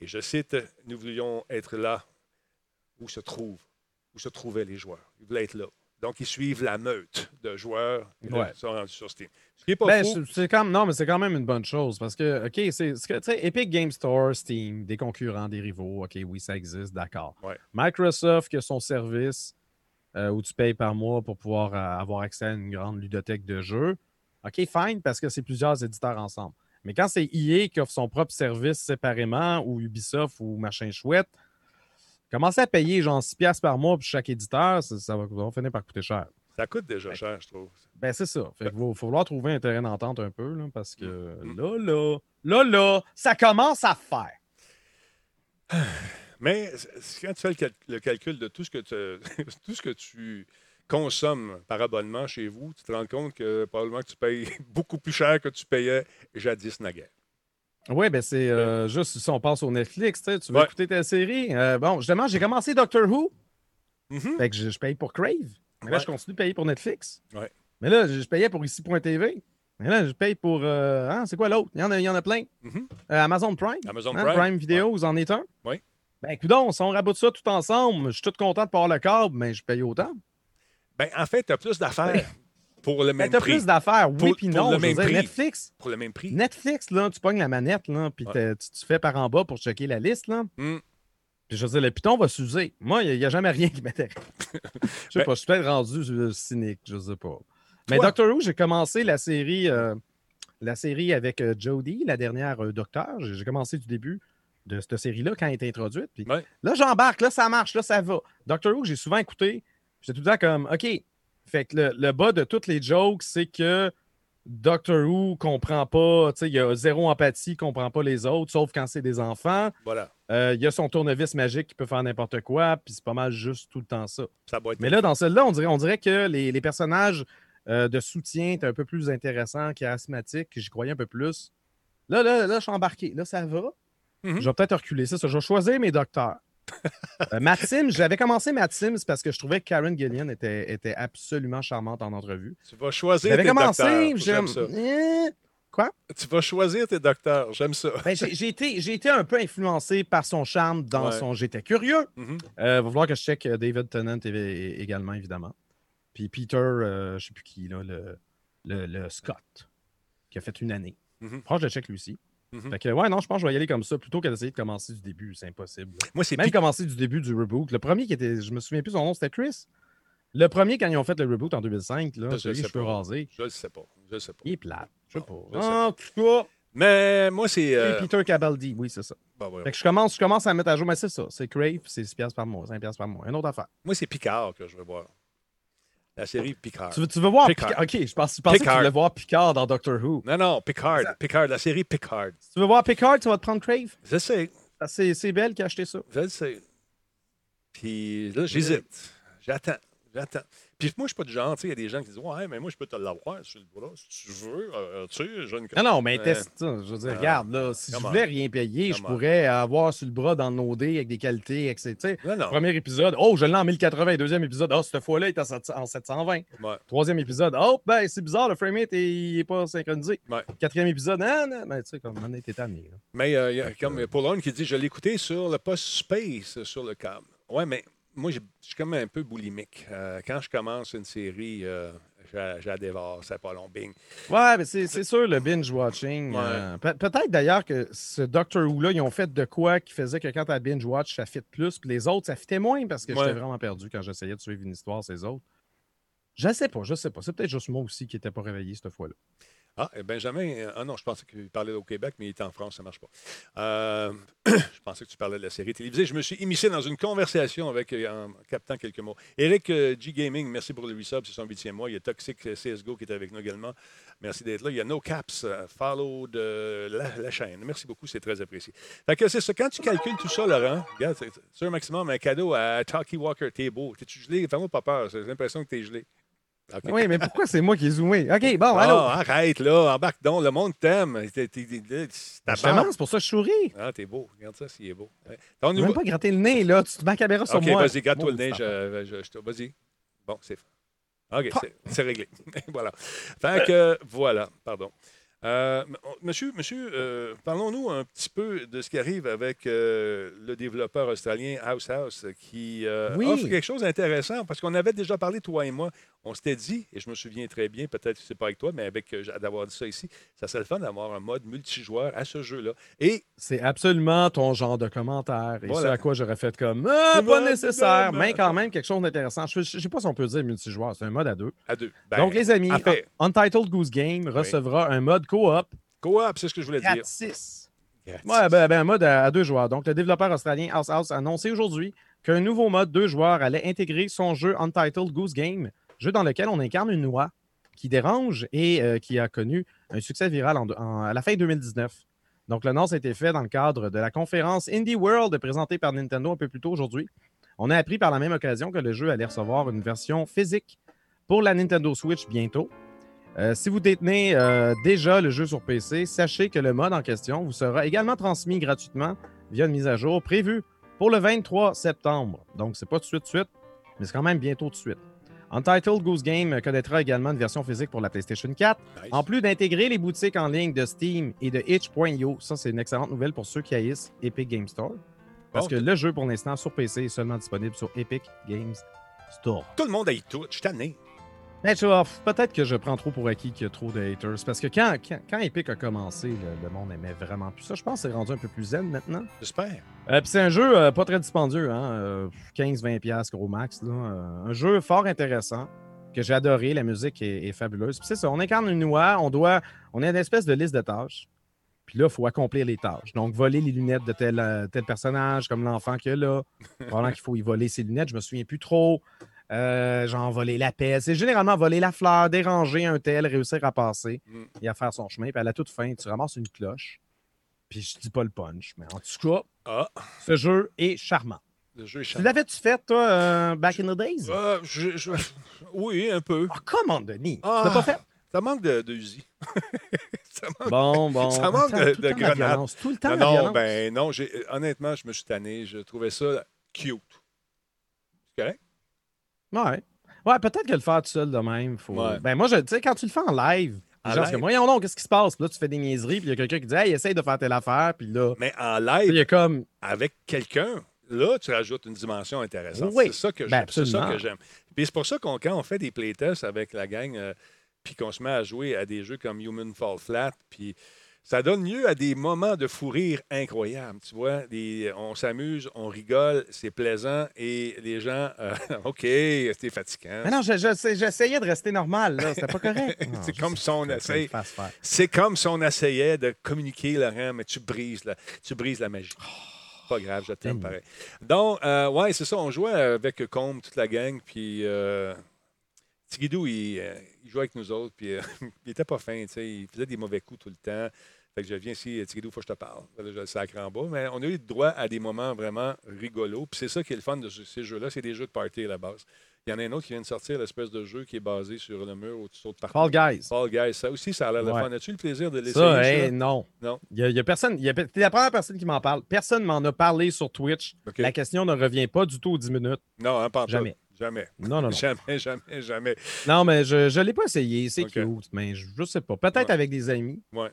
Speaker 1: et je cite, Nous voulions être là où se trouvent, où se trouvaient les joueurs. Ils voulaient être là. Donc, ils suivent la meute de joueurs qui
Speaker 2: Ouais.
Speaker 1: sont rendus sur Steam. Ce qui n'est pas
Speaker 2: Ben, c'est- quand, non, mais c'est quand même une bonne chose parce que, OK, c'est que, tu sais, Epic Game Store, Steam, des concurrents, des rivaux, OK, oui, ça existe, d'accord.
Speaker 1: Ouais.
Speaker 2: Microsoft qui a son service euh, où tu payes par mois pour pouvoir euh, avoir accès à une grande ludothèque de jeux. OK, fine, parce que c'est plusieurs éditeurs ensemble. Mais quand c'est EA qui offre son propre service séparément, ou Ubisoft ou machin chouette, commencer à payer genre 6$ piastres par mois pour chaque éditeur, ça, ça va, ça va finir par coûter cher.
Speaker 1: Ça coûte déjà cher, je trouve.
Speaker 2: Ben, c'est ça. Fait qu'il va, faut vouloir trouver un terrain d'entente un peu, là, parce que
Speaker 1: Mm.
Speaker 2: là, là, là, là, ça commence à faire.
Speaker 1: Mais quand tu fais le, cal- le calcul de tout ce, que tu, tout ce que tu consommes par abonnement chez vous, tu te rends compte que probablement que tu payes beaucoup plus cher que tu payais jadis naguère.
Speaker 2: Oui, ben c'est euh, juste si on passe au Netflix, tu sais, tu veux
Speaker 1: Ouais.
Speaker 2: écouter ta série. Euh, bon, justement, j'ai commencé Doctor Who.
Speaker 1: Mhm.
Speaker 2: Fait que je, je paye pour Crave. Mais là, je continue de payer pour Netflix.
Speaker 1: Ouais.
Speaker 2: Mais là, je, je payais pour ici.tv. Mais là, je paye pour. euh, hein, c'est quoi l'autre? Il y, en a, il y en a plein.
Speaker 1: Mhm.
Speaker 2: Euh, Amazon Prime.
Speaker 1: Amazon
Speaker 2: Hein,
Speaker 1: Prime.
Speaker 2: Prime Video, vous en êtes un?
Speaker 1: Oui.
Speaker 2: Ben, écoute, si on raboute ça tout ensemble, je suis tout content de avoir le câble, mais je paye autant.
Speaker 1: Ben, en fait, tu as plus d'affaires pour le
Speaker 2: Ben,
Speaker 1: même
Speaker 2: t'as
Speaker 1: prix.
Speaker 2: plus d'affaires, oui,
Speaker 1: Pour-
Speaker 2: puis
Speaker 1: pour
Speaker 2: non.
Speaker 1: le
Speaker 2: je veux
Speaker 1: même
Speaker 2: dire,
Speaker 1: prix.
Speaker 2: Netflix,
Speaker 1: Pour le même prix.
Speaker 2: Netflix, là, tu pognes la manette, là, puis
Speaker 1: Ouais.
Speaker 2: tu, tu fais par en bas pour checker la liste, là.
Speaker 1: Hmm.
Speaker 2: Puis je veux dire, le piton va s'user. Moi, il n'y a, jamais rien qui m'intéresse. Je sais
Speaker 1: Ben-
Speaker 2: pas, je suis peut-être rendu euh, cynique, je sais pas. Mais
Speaker 1: Toi-
Speaker 2: Doctor Who, j'ai commencé la série, euh, la série avec euh, Jodie, la dernière Docteur. J'ai commencé du début de cette série-là quand elle est introduite. Puis
Speaker 1: Ouais.
Speaker 2: Là, j'embarque, là, ça marche, là, ça va. Doctor Who, j'ai souvent écouté. J'étais tout le temps comme, OK. Fait que le, le bas de toutes les jokes, c'est que Doctor Who comprend pas, tu sais, il y a zéro empathie, comprend pas les autres, sauf quand c'est des enfants.
Speaker 1: Voilà.
Speaker 2: Euh, il y a son tournevis magique qui peut faire n'importe quoi, puis c'est pas mal juste tout le temps ça.
Speaker 1: Ça.
Speaker 2: Mais là, dans celle-là, on dirait, on dirait que les, les personnages euh, de soutien étaient un peu plus intéressants, charismatiques, j'y croyais un peu plus. Là, là, là, je suis embarqué. Là, ça va.
Speaker 1: Mhm.
Speaker 2: Je vais peut-être reculer ça. ça. Je vais choisir mes docteurs. euh, Matt Sims, j'avais commencé Matt Sims parce que je trouvais que Karen Gillian était, était absolument charmante en entrevue.
Speaker 1: Tu vas choisir tes
Speaker 2: commencé,
Speaker 1: docteurs.
Speaker 2: j'aime.
Speaker 1: J'aime ça.
Speaker 2: Eh,
Speaker 1: Tu vas choisir tes docteurs. J'aime ça.
Speaker 2: ben, j'ai été, j'ai été un peu influencé par son charme dans
Speaker 1: Ouais.
Speaker 2: son J'étais curieux.
Speaker 1: Mhm.
Speaker 2: Euh, va falloir que je check euh, David Tennant également, évidemment. Puis Peter, euh, je sais plus qui, là, le, le, le Scott, qui a fait une année.
Speaker 1: Mhm.
Speaker 2: Franchement, je le check lui aussi.
Speaker 1: Mhm.
Speaker 2: Fait que, ouais, non, je pense que je vais y aller comme ça plutôt que d'essayer de commencer du début. C'est impossible.
Speaker 1: Moi, c'est
Speaker 2: Même
Speaker 1: Pic-
Speaker 2: commencer du début du reboot. Le premier qui était, je me souviens plus son nom, c'était Chris. Le premier, quand ils ont fait le reboot en 2005, là,
Speaker 1: je
Speaker 2: cheveux
Speaker 1: pas.
Speaker 2: rasés,
Speaker 1: Je le sais pas. Je le sais pas.
Speaker 2: il est plate. Je sais pas.
Speaker 1: je
Speaker 2: En tout cas,
Speaker 1: Mais moi, c'est.
Speaker 2: et
Speaker 1: euh,
Speaker 2: Peter Cabaldi, oui, c'est ça.
Speaker 1: bah, ouais.
Speaker 2: Fait que je commence, je commence à mettre à jour, mais c'est ça. C'est Crave, c'est 6 piastres par mois, 5 piastres par mois. Une autre affaire.
Speaker 1: Moi, c'est Picard que je veux voir. La série Picard.
Speaker 2: Tu veux, tu veux voir
Speaker 1: Picard.
Speaker 2: Picard? Ok, je pense, je pensais que tu voulais voir Picard dans Doctor Who.
Speaker 1: Non, non, Picard. Picard, la série Picard.
Speaker 2: Si tu veux voir Picard, tu vas te prendre Crave.
Speaker 1: Je sais.
Speaker 2: C'est c'est Belle qui a acheté ça.
Speaker 1: Je le sais. Puis là, j'hésite. J'attends. J'attends. Puis moi, je suis pas du genre, tu sais, il y a des gens qui disent Ouais, mais moi, je peux te l'avoir sur le bras si tu veux. Euh, tu sais, j'ai une
Speaker 2: Non, non, mais
Speaker 1: Euh,
Speaker 2: teste ça. Je veux dire,
Speaker 1: euh,
Speaker 2: regarde, là, si je voulais rien payer, je pourrais avoir sur le bras dans le OD avec des qualités, etc.
Speaker 1: Non, non.
Speaker 2: Premier épisode, oh, je l'ai en 1080. Deuxième épisode, oh, cette fois-là, il est en 700 en 720.
Speaker 1: Ouais.
Speaker 2: Troisième épisode, oh, ben, c'est bizarre, le framerate est, est pas synchronisé.
Speaker 1: Ouais.
Speaker 2: Quatrième épisode, ah, non, ben, tu sais, comme on était tanné.
Speaker 1: Mais euh, il y a comme Paul qui dit Je l'ai écouté sur le post Space sur le câble. Ouais, mais moi, je suis comme un peu boulimique. Euh, quand je commence une série, euh, je la- je la dévore, c'est pas long, bing.
Speaker 2: Ouais, mais c'est sûr, le binge-watching.
Speaker 1: Ouais.
Speaker 2: euh, peut- Peut-être d'ailleurs que ce Doctor Who-là, ils ont fait de quoi qui faisait que quand tu binge-watch, ça fit plus, puis les autres, ça fitait moins parce que
Speaker 1: Ouais.
Speaker 2: j'étais vraiment perdu quand j'essayais de suivre une histoire, ces autres. Je sais pas, je sais pas. C'est peut-être juste moi aussi qui n'étais pas réveillé cette fois-là.
Speaker 1: Ah, Benjamin, euh, ah non, je pensais qu'il parlait au Québec, mais il est en France, ça marche pas. Euh, je pensais que tu parlais de la série télévisée. Je me suis immiscé dans une conversation avec, euh, en captant quelques mots. Eric G Gaming, merci pour le resub, c'est son huitième mois. Il y a Toxic CSGO qui est avec nous également. Merci d'être là. Il y a No Caps, follow de la, chaîne. Merci beaucoup, c'est très apprécié. Fait que c'est ça. Quand tu calcules tout ça, Laurent, regarde, c'est un maximum, un cadeau à Talkie Walker. T'es beau. T'es-tu gelé? Fais-moi pas peur. J'ai l'impression que t'es gelé. OK.
Speaker 2: Oui, mais pourquoi c'est moi qui ai zoomé? OK, bon, allô?
Speaker 1: arrête là, embarque donc, le monde t'aime.
Speaker 2: Justement, c'est pour ça que je souris.
Speaker 1: Ah, t'es beau. Regarde ça, s'il est beau. Ouais. Ton
Speaker 2: même pas gratter le nez, là. Tu te mets la caméra sur
Speaker 1: OK,
Speaker 2: moi.
Speaker 1: vas-y, garde-toi le nez. Je, je- vas-y. Bon, c'est OK, c'est- réglé. voilà. Fait que, voilà, pardon. Euh, monsieur, monsieur euh, parlons-nous un petit peu de ce qui arrive avec euh, le développeur australien House House qui
Speaker 2: Oui.
Speaker 1: offre quelque chose d'intéressant parce qu'on avait déjà parlé, toi et moi. On s'était dit, et je me souviens très bien, peut-être que c'est pas avec toi, mais avec euh, d'avoir dit ça ici, ça serait le fun d'avoir un mode multijoueur à ce jeu-là. Et
Speaker 2: C'est absolument ton genre de commentaire. Et
Speaker 1: Voilà.
Speaker 2: ce à quoi j'aurais fait comme Ah, pas nécessaire, mais quand même quelque chose d'intéressant. Je ne sais pas si on peut dire multijoueur, c'est un mode à deux.
Speaker 1: à deux. Ben,
Speaker 2: Donc, les amis, Untitled Goose Game recevra un mode coop
Speaker 1: Coop, c'est ce que je voulais dire.
Speaker 2: gratis.
Speaker 1: Gratis.
Speaker 2: Ouais, ben, ben, un mode à, à deux joueurs. Donc, le développeur australien House House a annoncé aujourd'hui qu'un nouveau mode deux joueurs allait intégrer son jeu Untitled Goose Game, jeu dans lequel on incarne une noix qui dérange et euh, qui a connu un succès viral à la fin 2019. Donc, l'annonce a été faite dans le cadre de la conférence Indie World présentée par Nintendo un peu plus tôt aujourd'hui. On a appris par la même occasion que le jeu allait recevoir une version physique pour la Nintendo Switch bientôt. Euh, si vous détenez euh, déjà le jeu sur PC, sachez que le mode en question vous sera également transmis gratuitement via une mise à jour prévue pour le 23 septembre. Donc, c'est pas tout de suite, de suite, mais c'est quand même bientôt tout de suite. Untitled Goose Game connaîtra également une version physique pour la PlayStation 4,
Speaker 1: Nice.
Speaker 2: en plus d'intégrer les boutiques en ligne de Steam et de itch.io. Ça, c'est une excellente nouvelle pour ceux qui haïssent Epic Game Store. Parce
Speaker 1: Bon.
Speaker 2: que le jeu, pour l'instant, sur PC est seulement disponible sur Epic Games Store.
Speaker 1: Tout le monde a tout. Je suis tanné.
Speaker 2: Mais tu vois, peut-être que je prends trop pour acquis qu'il y a trop de haters. Parce que quand, quand, quand Epic a commencé, le, le monde aimait vraiment plus ça. Je pense que c'est rendu un peu plus zen maintenant.
Speaker 1: J'espère.
Speaker 2: Euh, c'est un jeu euh, pas très dispendieux, hein? euh, 15-20$ piastres gros max. Là. Euh, un jeu fort intéressant que j'ai adoré. La musique est, est fabuleuse. Puis c'est ça, on incarne une noix, on doit. On a une espèce de liste de tâches. Puis là, il faut accomplir les tâches. Donc, voler les lunettes de tel, euh, tel personnage, comme l'enfant qu'il y a là. Pendant qu'il faut y voler ses lunettes, je me souviens plus trop. Euh, genre voler la paix. C'est généralement voler la fleur, déranger un tel, réussir à passer
Speaker 1: Mm.
Speaker 2: et à faire son chemin. Puis à la toute fin, tu ramasses une cloche. Puis je dis pas le punch, mais en tout cas,
Speaker 1: Ah,
Speaker 2: ce jeu est charmant.
Speaker 1: le jeu est
Speaker 2: Tu l'avais-tu fait, toi, euh, back in the days?
Speaker 1: Ah, je- je- Oui, un peu.
Speaker 2: Oh, comment, Denis?
Speaker 1: Ah.
Speaker 2: Tu l'as pas fait?
Speaker 1: Ça manque de, de Uzi. ça manque
Speaker 2: Bon, bon.
Speaker 1: Ça manque
Speaker 2: Attends,
Speaker 1: de-
Speaker 2: tout
Speaker 1: de grenades.
Speaker 2: Tout le temps,
Speaker 1: Non,
Speaker 2: la
Speaker 1: non,
Speaker 2: violence.
Speaker 1: ben non, j'ai- honnêtement, je me suis tanné. Je trouvais ça cute. C'est correct?
Speaker 2: Ouais. Ouais, peut-être que le faire tout seul de même, faut.
Speaker 1: Ouais.
Speaker 2: Ben moi, je- sais, quand tu le fais en live, les gens, c'est
Speaker 1: live?
Speaker 2: comme, voyons donc, qu'est-ce qui se passe? Puis là, tu fais des niaiseries, puis il y a quelqu'un qui dit, hey, essaye de faire telle affaire, puis là,
Speaker 1: Mais en
Speaker 2: il
Speaker 1: live,
Speaker 2: y a comme,
Speaker 1: avec quelqu'un, là, tu rajoutes une dimension intéressante.
Speaker 2: Oui.
Speaker 1: C'est ça que
Speaker 2: Ben,
Speaker 1: j'aime. c'est ça
Speaker 2: absolument.
Speaker 1: que j'aime. Puis c'est pour ça qu'on, quand on fait des playtests avec la gang, euh, puis qu'on se met à jouer à des jeux comme Human Fall Flat, puis ça donne lieu à des moments de fou rire incroyables. Tu vois, Des- on s'amuse, on rigole, c'est plaisant, et les gens, euh, OK, c'était fatigant.
Speaker 2: mais non, je- je- j'essayais de rester normal, là, c'était pas correct.
Speaker 1: C'est comme si on
Speaker 2: faire.
Speaker 1: C'est comme si on essayait de communiquer, Laurent, mais tu brises la, tu brises la magie. Pas grave, je t'aime pareil. Donc, euh, ouais, c'est ça. On jouait avec Combe, toute la gang, puis euh, Tigidou, il, euh, il jouait avec nous autres, puis euh, il était pas fin, tu sais. Il faisait des mauvais coups tout le temps. Fait que je viens ici, Tigidou, faut que je te parle. Là, je le sacre en bas. Mais on a eu droit à des moments vraiment rigolos. Puis c'est ça qui est le fun de ce- ces jeux-là, c'est des jeux de party à la base. Il y en a un autre qui vient de sortir, l'espèce de jeu qui est basé sur le mur où tu sautes partout.
Speaker 2: Fall Guys.
Speaker 1: Fall Guys, ça aussi, ça a l'air de
Speaker 2: Ouais.
Speaker 1: fun. As-tu le plaisir de l'essayer?
Speaker 2: Ça,
Speaker 1: ça?
Speaker 2: hey, non.
Speaker 1: Non?
Speaker 2: Il y a, il y a personne. il T'es la première personne qui m'en parle. Personne m'en a parlé sur Twitch. La question ne revient pas du tout aux 10 minutes.
Speaker 1: Non, hein, pas tout.
Speaker 2: Jamais.
Speaker 1: Jamais.
Speaker 2: Non, non, non.
Speaker 1: Jamais, jamais, jamais.
Speaker 2: Non, mais je ne l'ai pas essayé. C'est
Speaker 1: Ok.
Speaker 2: cute, mais je, je sais pas. Peut-être
Speaker 1: Ouais.
Speaker 2: avec des amis.
Speaker 1: Ouais.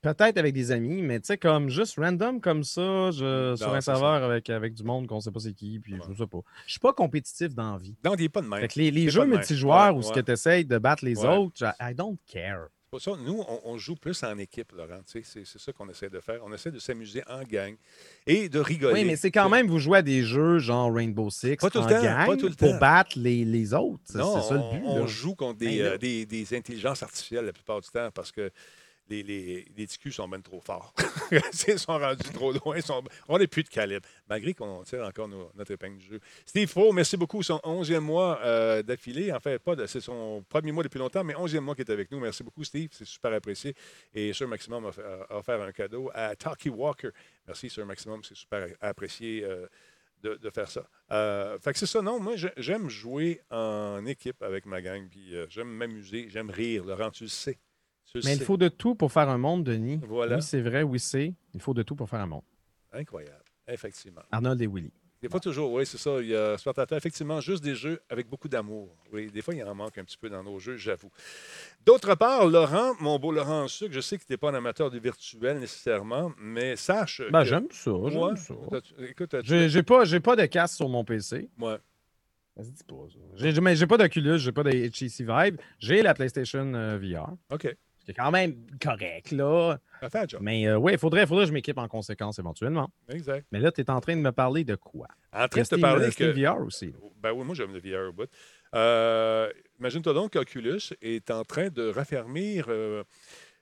Speaker 2: Peut-être avec des amis, mais tu sais, comme juste random comme ça, je, sur un serveur avec, avec du monde qu'on sait pas c'est qui, puis
Speaker 1: Ouais.
Speaker 2: je sais pas. Je suis pas compétitif dans la vie.
Speaker 1: Non, pas de même.
Speaker 2: Fait que les, jeux multijoueurs
Speaker 1: Ouais,
Speaker 2: où ce que tu essayes de battre les autres, je- I don't care.
Speaker 1: C'est pour ça, nous, on, on joue plus en équipe, Laurent. C'est c'est ça qu'on essaie de faire. On essaie de s'amuser en gang et de rigoler.
Speaker 2: Oui, mais c'est quand même, vous jouez à des jeux genre Rainbow Six
Speaker 1: Pas tout le
Speaker 2: en
Speaker 1: temps,
Speaker 2: gang
Speaker 1: pas tout le
Speaker 2: pour
Speaker 1: temps.
Speaker 2: battre les, les autres. C'est
Speaker 1: Non,
Speaker 2: c'est ça le but.
Speaker 1: on,
Speaker 2: là.
Speaker 1: joue contre des,
Speaker 2: Ben là.
Speaker 1: euh, des, des intelligences artificielles la plupart du temps parce que les, les, sont même trop forts. ils sont rendus trop loin. sont- on n'est plus de calibre, malgré qu'on tire encore notre épingle du jeu. Steve Faux, merci beaucoup. Son 11e mois euh, d'affilée. En fait, pas c'est son premier mois depuis longtemps, mais 11e mois qui est avec nous. Merci beaucoup, Steve. C'est super apprécié. Et Sir Maximum a, a offert un cadeau à Talkie Walker. Merci, Sir Maximum. C'est super apprécié. euh, de, faire ça. Euh, fait que c'est ça, non, moi j'ai- j'aime jouer en équipe avec ma gang, puis j'aime m'amuser, j'aime rire. Laurent, tu le sais.
Speaker 2: Mais il faut de tout pour faire un monde, Denis.
Speaker 1: Voilà.
Speaker 2: Oui, c'est vrai, oui, c'est. Il faut de tout pour faire un monde.
Speaker 1: Incroyable, effectivement.
Speaker 2: Arnold et Willy.
Speaker 1: Des fois, toujours, oui, c'est ça. Il y a effectivement, juste des jeux avec beaucoup d'amour. Oui, des fois, il en manque un petit peu dans nos jeux, j'avoue. D'autre part, Laurent, mon beau Laurent en sucre, je sais que tu n'es pas un amateur du virtuel nécessairement, mais sache.
Speaker 2: Ben,
Speaker 1: que-
Speaker 2: j'aime ça, j'aime ça.
Speaker 1: Écoute,
Speaker 2: J'ai pas, j'ai pas de casque sur mon PC.
Speaker 1: Ouais.
Speaker 2: Vas-y, dis pas ça. J'ai- j'ai- mais J'ai pas d'Oculus, j'ai pas de HTC Vive. J'ai la PlayStation euh, VR.
Speaker 1: OK.
Speaker 2: C'est quand même correct, là.
Speaker 1: Ça fait un job.
Speaker 2: Mais oui, il faudrait, faudrait que je m'équipe en conséquence éventuellement.
Speaker 1: Exact.
Speaker 2: Mais là, tu es en train de me parler de quoi?
Speaker 1: En train de te parler que.
Speaker 2: VR aussi.
Speaker 1: Ben oui, moi j'aime le VR au bout. Euh, Imagine-toi donc qu'Oculus est en train de raffermir euh,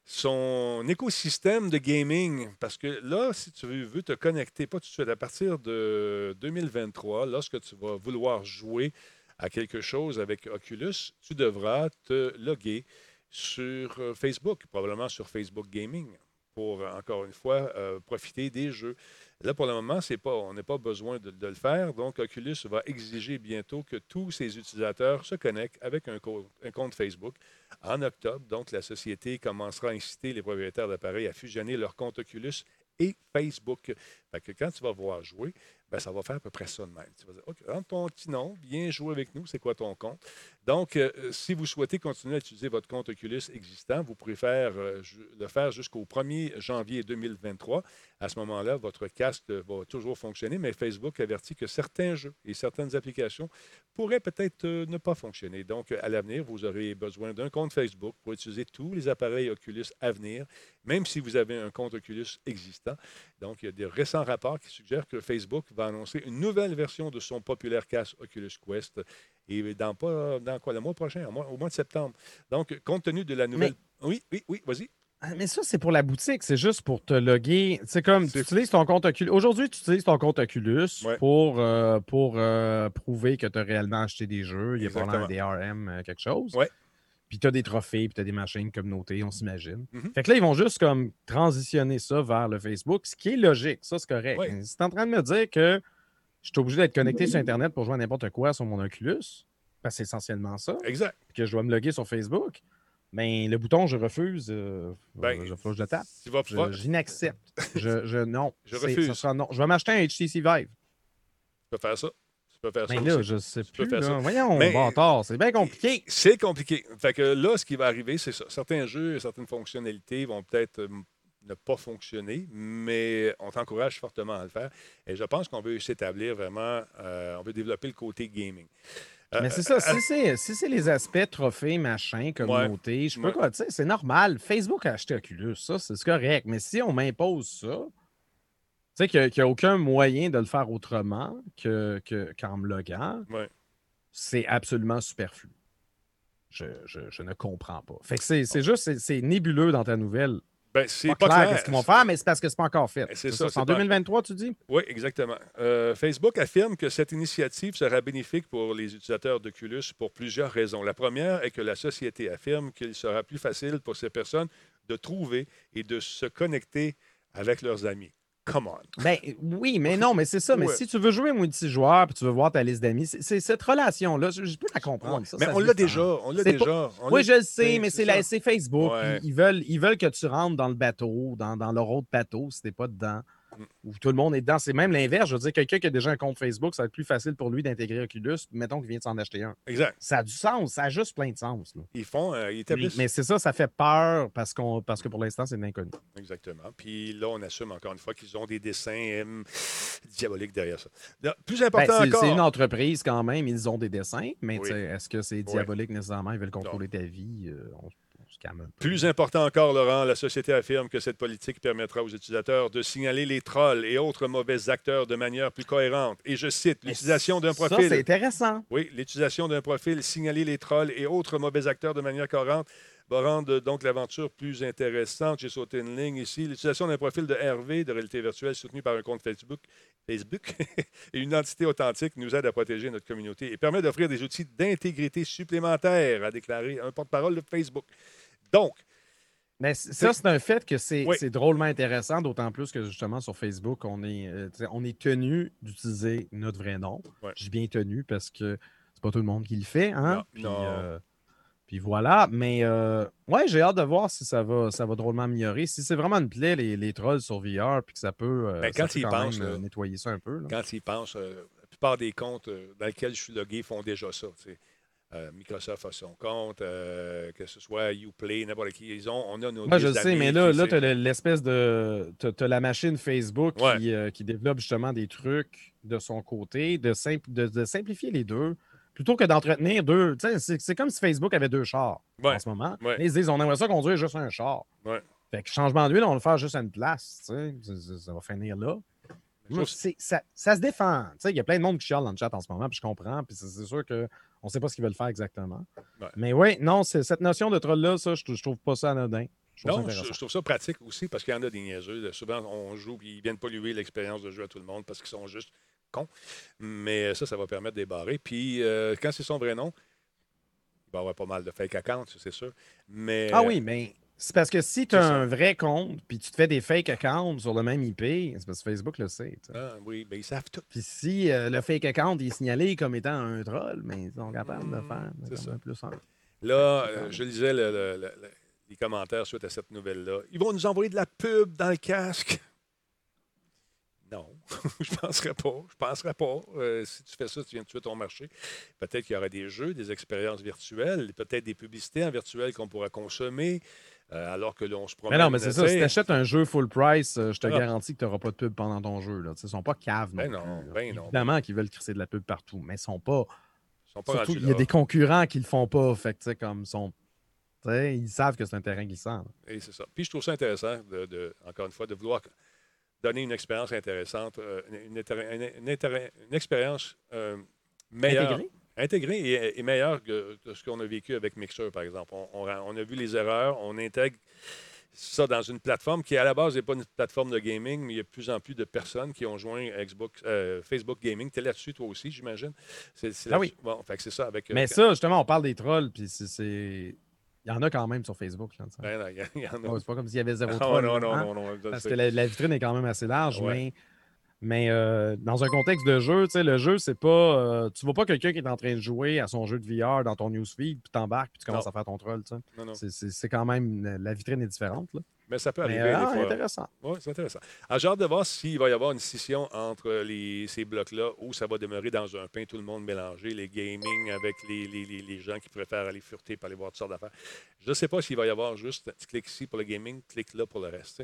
Speaker 1: son écosystème de gaming. Parce que là, si tu veux, veux te connecter, pas tout de suite, à partir de 2023, lorsque tu vas vouloir jouer à quelque chose avec Oculus, tu devras te loguer sur euh, Facebook, probablement sur Facebook Gaming, pour, euh, encore une fois, euh, profiter des jeux. Là, pour le moment, c'est pas, on n'a pas besoin de, le faire. Donc, Oculus va exiger bientôt que tous ses utilisateurs se connectent avec un compte Facebook en octobre. Donc, la société commencera à inciter les propriétaires d'appareils à fusionner leur compte Oculus et Facebook. Fait que quand tu vas voir jouer, ben, ça va faire à peu près ça de même. Tu vas dire, OK, rentre ton petit nom, viens jouer avec nous, c'est quoi ton compte? Donc, euh, si vous souhaitez continuer à utiliser votre compte Oculus existant, vous pourrez faire, euh, le faire jusqu'au 1er janvier 2023. À ce moment-là, votre casque va toujours fonctionner, mais Facebook avertit que certains jeux et certaines applications pourraient peut-être euh, ne pas fonctionner. Donc, à l'avenir, vous aurez besoin d'un compte Facebook pour utiliser tous les appareils Oculus à venir, même si vous avez un compte Oculus existant. Donc, il y a des récents rapports qui suggèrent que Facebook va annoncer une nouvelle version de son populaire casque Oculus Quest et dans pas dans quoi le mois prochain, au mois, au mois de septembre. Donc, compte tenu de la nouvelle. Oui, oui, oui, vas-y.
Speaker 2: Ah, Mais ça, c'est pour la boutique, c'est juste pour te loguer. C'est comme tu utilises ton compte Oculus. Aujourd'hui, tu utilises ton compte Oculus
Speaker 1: Ouais.
Speaker 2: pour, euh, pour euh, prouver que tu as réellement acheté des jeux. Il y a pas
Speaker 1: Exactement.
Speaker 2: un DRM, quelque chose.
Speaker 1: Ouais.
Speaker 2: Puis tu as des trophées, puis tu as des machines communautés, on s'imagine.
Speaker 1: Mhm.
Speaker 2: Fait que là, ils vont juste comme transitionner ça vers le Facebook, ce qui est logique. Ça, c'est correct. Mais Si tu es en train de me dire que je suis obligé d'être connecté sur Internet pour jouer à n'importe quoi sur mon Oculus, parce que c'est essentiellement ça,
Speaker 1: Exact.
Speaker 2: puis que je dois me loguer sur Facebook, mais le bouton je refuse, euh,
Speaker 1: Ben,
Speaker 2: je, je le tape.
Speaker 1: Tu vas pouvoir-
Speaker 2: je n'accepte. Je, je- non.
Speaker 1: Je refuse.
Speaker 2: ça sera non. Je vais m'acheter un HTC Vive.
Speaker 1: Tu peux faire ça. Tu peux faire
Speaker 2: Mais
Speaker 1: ça.
Speaker 2: là,
Speaker 1: aussi.
Speaker 2: je sais
Speaker 1: Tu peux
Speaker 2: plus.
Speaker 1: faire
Speaker 2: là.
Speaker 1: ça.
Speaker 2: Voyons,
Speaker 1: Mais-
Speaker 2: bâtard, c'est bien compliqué.
Speaker 1: C'est compliqué. Fait que là, ce qui va arriver, c'est ça. Certains jeux, certaines fonctionnalités vont peut-être euh, ne pas fonctionner, mais on t'encourage fortement à le faire. Et je pense qu'on veut s'établir vraiment, euh, on veut développer le côté gaming. Euh,
Speaker 2: Mais c'est ça, si c'est si c'est les aspects trophées, machin, communauté, je sais pas
Speaker 1: Ouais.
Speaker 2: quoi, tu sais, c'est normal. Facebook a acheté Oculus, ça, c'est correct. Mais si on m'impose ça, sais qu'il n'y a, aucun moyen de le faire autrement que, que, qu'en me loguant,
Speaker 1: Ouais.
Speaker 2: c'est absolument superflu. Je, je- je ne comprends pas. Fait que c'est, c'est juste, c'est, nébuleux dans ta nouvelle.
Speaker 1: Ben, c'est
Speaker 2: pas,
Speaker 1: pas,
Speaker 2: clair,
Speaker 1: clair.
Speaker 2: qu'est-ce qu'ils vont faire, mais c'est parce que c'est pas encore fait.
Speaker 1: C'est
Speaker 2: C'est
Speaker 1: ça,
Speaker 2: ça, c'est en
Speaker 1: c'est pas-
Speaker 2: 2023, tu dis?
Speaker 1: Oui, exactement. Euh, Facebook affirme que cette initiative sera bénéfique pour les utilisateurs d'Oculus pour plusieurs raisons. La première est que la société affirme qu'il sera plus facile pour ces personnes de trouver et de se connecter avec leurs amis. Come on.
Speaker 2: Ben oui, mais non, mais c'est ça. Mais
Speaker 1: Ouais.
Speaker 2: si tu veux jouer multijoueur puis tu veux voir ta liste d'amis, c'est, cette relation-là, je, je peux la comprendre. ça,
Speaker 1: mais
Speaker 2: ça
Speaker 1: on l'a déjà. On l'a déjà. on
Speaker 2: Oui, je le sais,
Speaker 1: c'est-
Speaker 2: mais
Speaker 1: c'est
Speaker 2: Facebook.
Speaker 1: Ouais.
Speaker 2: Ils veulent, ils veulent que tu rentres dans le bateau, dans, dans leur autre bateau, si t'es pas dedans. Où tout le monde est dedans. C'est même l'inverse. Je veux dire, quelqu'un qui a déjà un compte Facebook, ça va être plus facile pour lui d'intégrer Oculus. Mettons qu'il vient de s'en acheter un.
Speaker 1: Exact.
Speaker 2: Ça a du sens. Ça a juste plein de sens. là.
Speaker 1: Ils font, euh, ils établissent.
Speaker 2: Mais c'est ça, ça fait peur parce, qu'on, parce que pour l'instant, c'est de l'inconnu.
Speaker 1: Exactement. Puis là, on assume encore une fois qu'ils ont des dessins euh, diaboliques derrière ça. Là, plus important
Speaker 2: Ben, c'est,
Speaker 1: encore.
Speaker 2: c'est une entreprise quand même, ils ont des dessins, mais
Speaker 1: Oui.
Speaker 2: est-ce que c'est diabolique nécessairement? Ils veulent contrôler ta vie. euh, on,
Speaker 1: Plus important encore, Laurent, la société affirme que cette politique permettra aux utilisateurs de signaler les trolls et autres mauvais acteurs de manière plus cohérente. Et je cite, l'utilisation d'un
Speaker 2: Ça,
Speaker 1: profil.
Speaker 2: c'est intéressant.
Speaker 1: oui, l'utilisation d'un profil, signaler les trolls et autres mauvais acteurs de manière cohérente va rendre donc l'aventure plus intéressante. J'ai sauté une ligne ici. L'utilisation d'un profil de RV, de réalité virtuelle, soutenu par un compte Facebook, Facebook et une entité authentique nous aide à protéger notre communauté et permet d'offrir des outils d'intégrité supplémentaires, a déclaré un porte-parole de Facebook. Donc,
Speaker 2: Mais ça, c'est un fait que c'est
Speaker 1: Oui.
Speaker 2: drôlement intéressant, d'autant plus que justement sur Facebook, on est, euh, on est tenu d'utiliser notre vrai nom. J'ai bien tenu parce que c'est pas tout le monde qui le fait. Hein?
Speaker 1: Non,
Speaker 2: Puis,
Speaker 1: non.
Speaker 2: euh, puis voilà. Mais euh, ouais, j'ai hâte de voir si ça va, ça va drôlement améliorer. Si c'est vraiment une plaie, les, les trolls sur VR, puis que ça peut, ça
Speaker 1: quand
Speaker 2: peut
Speaker 1: ils
Speaker 2: quand
Speaker 1: pensent,
Speaker 2: même,
Speaker 1: là,
Speaker 2: nettoyer ça un peu. là.
Speaker 1: quand ils pensent, euh, la plupart des comptes dans lesquels je suis logué font déjà ça. Euh, Microsoft a son compte, euh, que ce soit Uplay, n'importe qui. Ils ont, on a nos
Speaker 2: Moi, je sais, mais là, là tu as l'espèce de. Tu as, la machine Facebook
Speaker 1: Ouais.
Speaker 2: qui, euh, qui développe justement des trucs de son côté, de, simp- de, de simplifier les deux, plutôt que d'entretenir deux. C'est- comme si Facebook avait deux chars
Speaker 1: Ouais.
Speaker 2: en ce moment.
Speaker 1: Ouais.
Speaker 2: Ils se disent on aimerait ça conduire juste un char.
Speaker 1: Ouais.
Speaker 2: Fait que changement d'huile, on va le faire juste à une place. Ça, ça- va finir là. Moi, ça, ça se défend. Il y a plein de monde qui chiale dans le chat en ce moment, puis je comprends. Puis c'est sûr qu'on ne sait pas ce qu'ils veulent faire exactement.
Speaker 1: Ouais.
Speaker 2: Mais oui, non, c'est- cette notion de troll-là, ça, je, trouve pas ça anodin. Je trouve ça
Speaker 1: Non, je, je trouve ça pratique aussi parce qu'il y en a des niaiseux. Souvent, on joue et ils viennent polluer l'expérience de jeu à tout le monde parce qu'ils sont juste cons. Mais ça, ça va permettre de débarrer. Puis, euh, quand c'est son vrai nom, il va y avoir pas mal de fake accounts, c'est sûr. Mais,
Speaker 2: Ah oui, mais c'est parce que si tu as
Speaker 1: c'est ça.
Speaker 2: un vrai compte puis tu te fais des fake accounts sur le même IP, c'est parce que Facebook le sait.
Speaker 1: Ah, oui, mais ils savent tout.
Speaker 2: Puis si euh, le fake account est signalé comme étant un troll, mais ils sont capables de faire
Speaker 1: C'est
Speaker 2: comme
Speaker 1: ça.
Speaker 2: un plus un.
Speaker 1: Là, euh, je lisais le- le- le- le- les commentaires suite à cette nouvelle-là. Ils vont nous envoyer de la pub dans le casque. Non, je ne penserais pas. Je penserais pas. Euh, si tu fais ça, tu viens de tuer ton marché. Peut-être qu'il y aurait des jeux, des expériences virtuelles, peut-être des publicités en virtuel qu'on pourrait consommer. euh, alors que là, on se promène.
Speaker 2: Mais non, mais c'est ça. Si tu achètes un jeu full price, euh, je te
Speaker 1: Ah.
Speaker 2: garantis que tu n'auras pas de pub pendant ton jeu. Là. Ils ne sont pas caves.
Speaker 1: Ben
Speaker 2: non,
Speaker 1: non,
Speaker 2: plus,
Speaker 1: ben non.
Speaker 2: Évidemment qu'ils veulent crisser de la pub partout, mais ils sont pas.
Speaker 1: Ils sont pas
Speaker 2: Surtout, il y a des concurrents qui le font pas. Fait que, comme sont. ils savent que c'est un terrain glissant. là.
Speaker 1: Et c'est ça. Puis je trouve ça intéressant, de, de- encore une fois, de vouloir donner une expérience intéressante, euh, une, intér- une- une intér- une expérience euh, meilleure.
Speaker 2: Intégré?
Speaker 1: Intégrée et, et meilleure que, que ce qu'on a vécu avec Mixer, par exemple. On, on a- on a vu les erreurs, on intègre ça dans une plateforme qui, à la base, n'est pas une plateforme de gaming, mais il y a de plus en plus de personnes qui ont joint Xbox, euh, Facebook Gaming. Tu es là-dessus, toi aussi, j'imagine? C'est,
Speaker 2: Ah oui.
Speaker 1: Bon, fait que c'est ça avec.
Speaker 2: Mais ça, justement, on parle des trolls, puis c'est. Il y en a quand même sur Facebook.
Speaker 1: Ben il y il y en a.
Speaker 2: Ouais, c'est pas comme s'il y avait zéro troll.
Speaker 1: non, non,
Speaker 2: hein?
Speaker 1: non, non,
Speaker 2: Parce que la, la vitrine est quand même assez large,
Speaker 1: Ouais.
Speaker 2: mais, mais euh, dans un contexte de jeu, le jeu, c'est pas. euh, tu vois pas quelqu'un qui est en train de jouer à son jeu de VR dans ton newsfeed, puis t'embarques, puis tu commences
Speaker 1: Non.
Speaker 2: à faire ton troll. c'est quand même. La vitrine est différente. Là.
Speaker 1: Mais ça peut
Speaker 2: Mais,
Speaker 1: arriver.
Speaker 2: euh,
Speaker 1: des
Speaker 2: ah,
Speaker 1: fois.
Speaker 2: intéressant.
Speaker 1: Oui, c'est intéressant. Alors, j'ai hâte de voir s'il va y avoir une scission entre les, ces blocs-là ou ça va demeurer dans un pain, tout le monde mélangé, les gaming avec les, les- les- les gens qui préfèrent aller fureter pour aller voir toutes sortes d'affaires. Je ne sais pas s'il va y avoir juste, tu cliques ici pour le gaming, clique là pour le reste.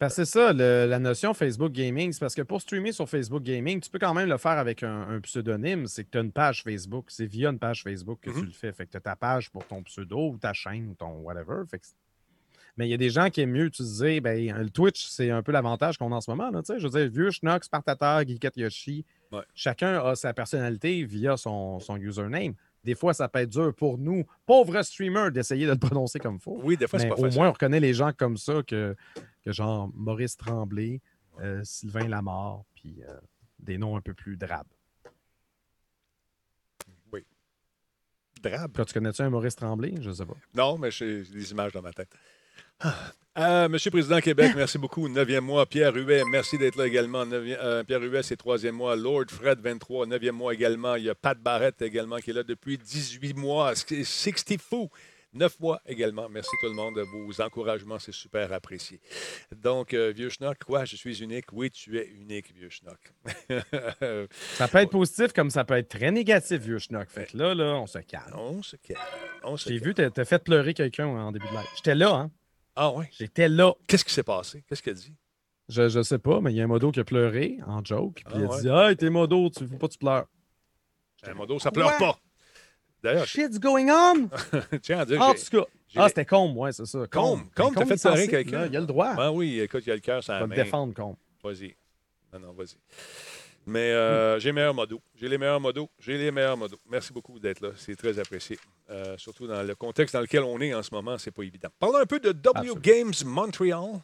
Speaker 2: Parce que c'est ça, le- la notion Facebook Gaming. C'est parce que pour streamer sur Facebook Gaming, tu peux quand même le faire avec un, un pseudonyme. C'est que tu as une page Facebook. C'est via une page Facebook que
Speaker 1: Mhm.
Speaker 2: tu le fais. Fait que tu as ta page pour ton pseudo ou ta chaîne ou ton whatever. Fait que c'est- mais il y a des gens qui aiment mieux utiliser. Ben, le Twitch, c'est un peu l'avantage qu'on a en ce moment. Là, je veux dire, Vieux, Schnock, Spartateur, Geekette Yoshi,
Speaker 1: Ouais.
Speaker 2: chacun a sa personnalité via son, son username. Des fois, ça peut être dur pour nous, pauvres streamers, d'essayer de le prononcer comme il faut.
Speaker 1: Oui, des fois, c'est pas
Speaker 2: au
Speaker 1: facile.
Speaker 2: moins, on reconnaît les gens comme ça, que, que genre Maurice Tremblay, euh, Sylvain Lamar, puis euh, des noms un peu plus drabes.
Speaker 1: Drabe.
Speaker 2: Toi, tu connais-tu un Maurice Tremblay? Je ne sais pas.
Speaker 1: Non, mais j'ai des images dans ma tête. Ah. Euh, Monsieur le Président Québec, merci beaucoup. Neuvième mois. Pierre Huet, merci d'être là également. Neuvième- euh, Pierre Huet, c'est troisième mois. Lord Fred, 23, neuvième mois également. Il y a Pat Barrett également qui est là depuis 18 mois. 60 fou. Neuf mois également. Merci tout le monde. Vos encouragements, c'est super apprécié. Donc, euh, Vieux Schnock, quoi? Je suis unique. Oui, tu es unique, Vieux Schnock.
Speaker 2: Ça peut être positif comme ça peut être très négatif, vieux schnock. Fait que là, là, on se calme.
Speaker 1: on se calme.
Speaker 2: J'ai vu, t'as t'as fait pleurer quelqu'un en début de live. J'étais là, hein?
Speaker 1: Ah oui?
Speaker 2: J'étais là.
Speaker 1: Qu'est-ce qui s'est passé? Qu'est-ce qu'elle dit?
Speaker 2: Je, je sais pas, mais il y a un modo qui a pleuré en joke. Puis
Speaker 1: Ah
Speaker 2: il a
Speaker 1: ouais?
Speaker 2: dit Hey, t'es modo, tu faut pas que tu pleures.
Speaker 1: Un modo, ça pleure pas. D'ailleurs,
Speaker 2: Shit's going on!
Speaker 1: tiens à dire,
Speaker 2: En tout cas. Ah, c'était Combe, ouais, c'est ça.
Speaker 1: Combe. Combe, t'as fait pleurer quelqu'un.
Speaker 2: là, Il a le droit.
Speaker 1: Ben oui, écoute, il y a le cœur la
Speaker 2: va défendre, Combe.
Speaker 1: Vas-y. Non, non, vas-y. Mais euh, j'ai les meilleurs modos. J'ai les meilleurs modos. J'ai les meilleurs modos. Merci beaucoup d'être là. C'est très apprécié. Euh, surtout dans le contexte dans lequel on est en ce moment, c'est pas évident. Parlons un peu de W
Speaker 2: Absolument.
Speaker 1: Games Montreal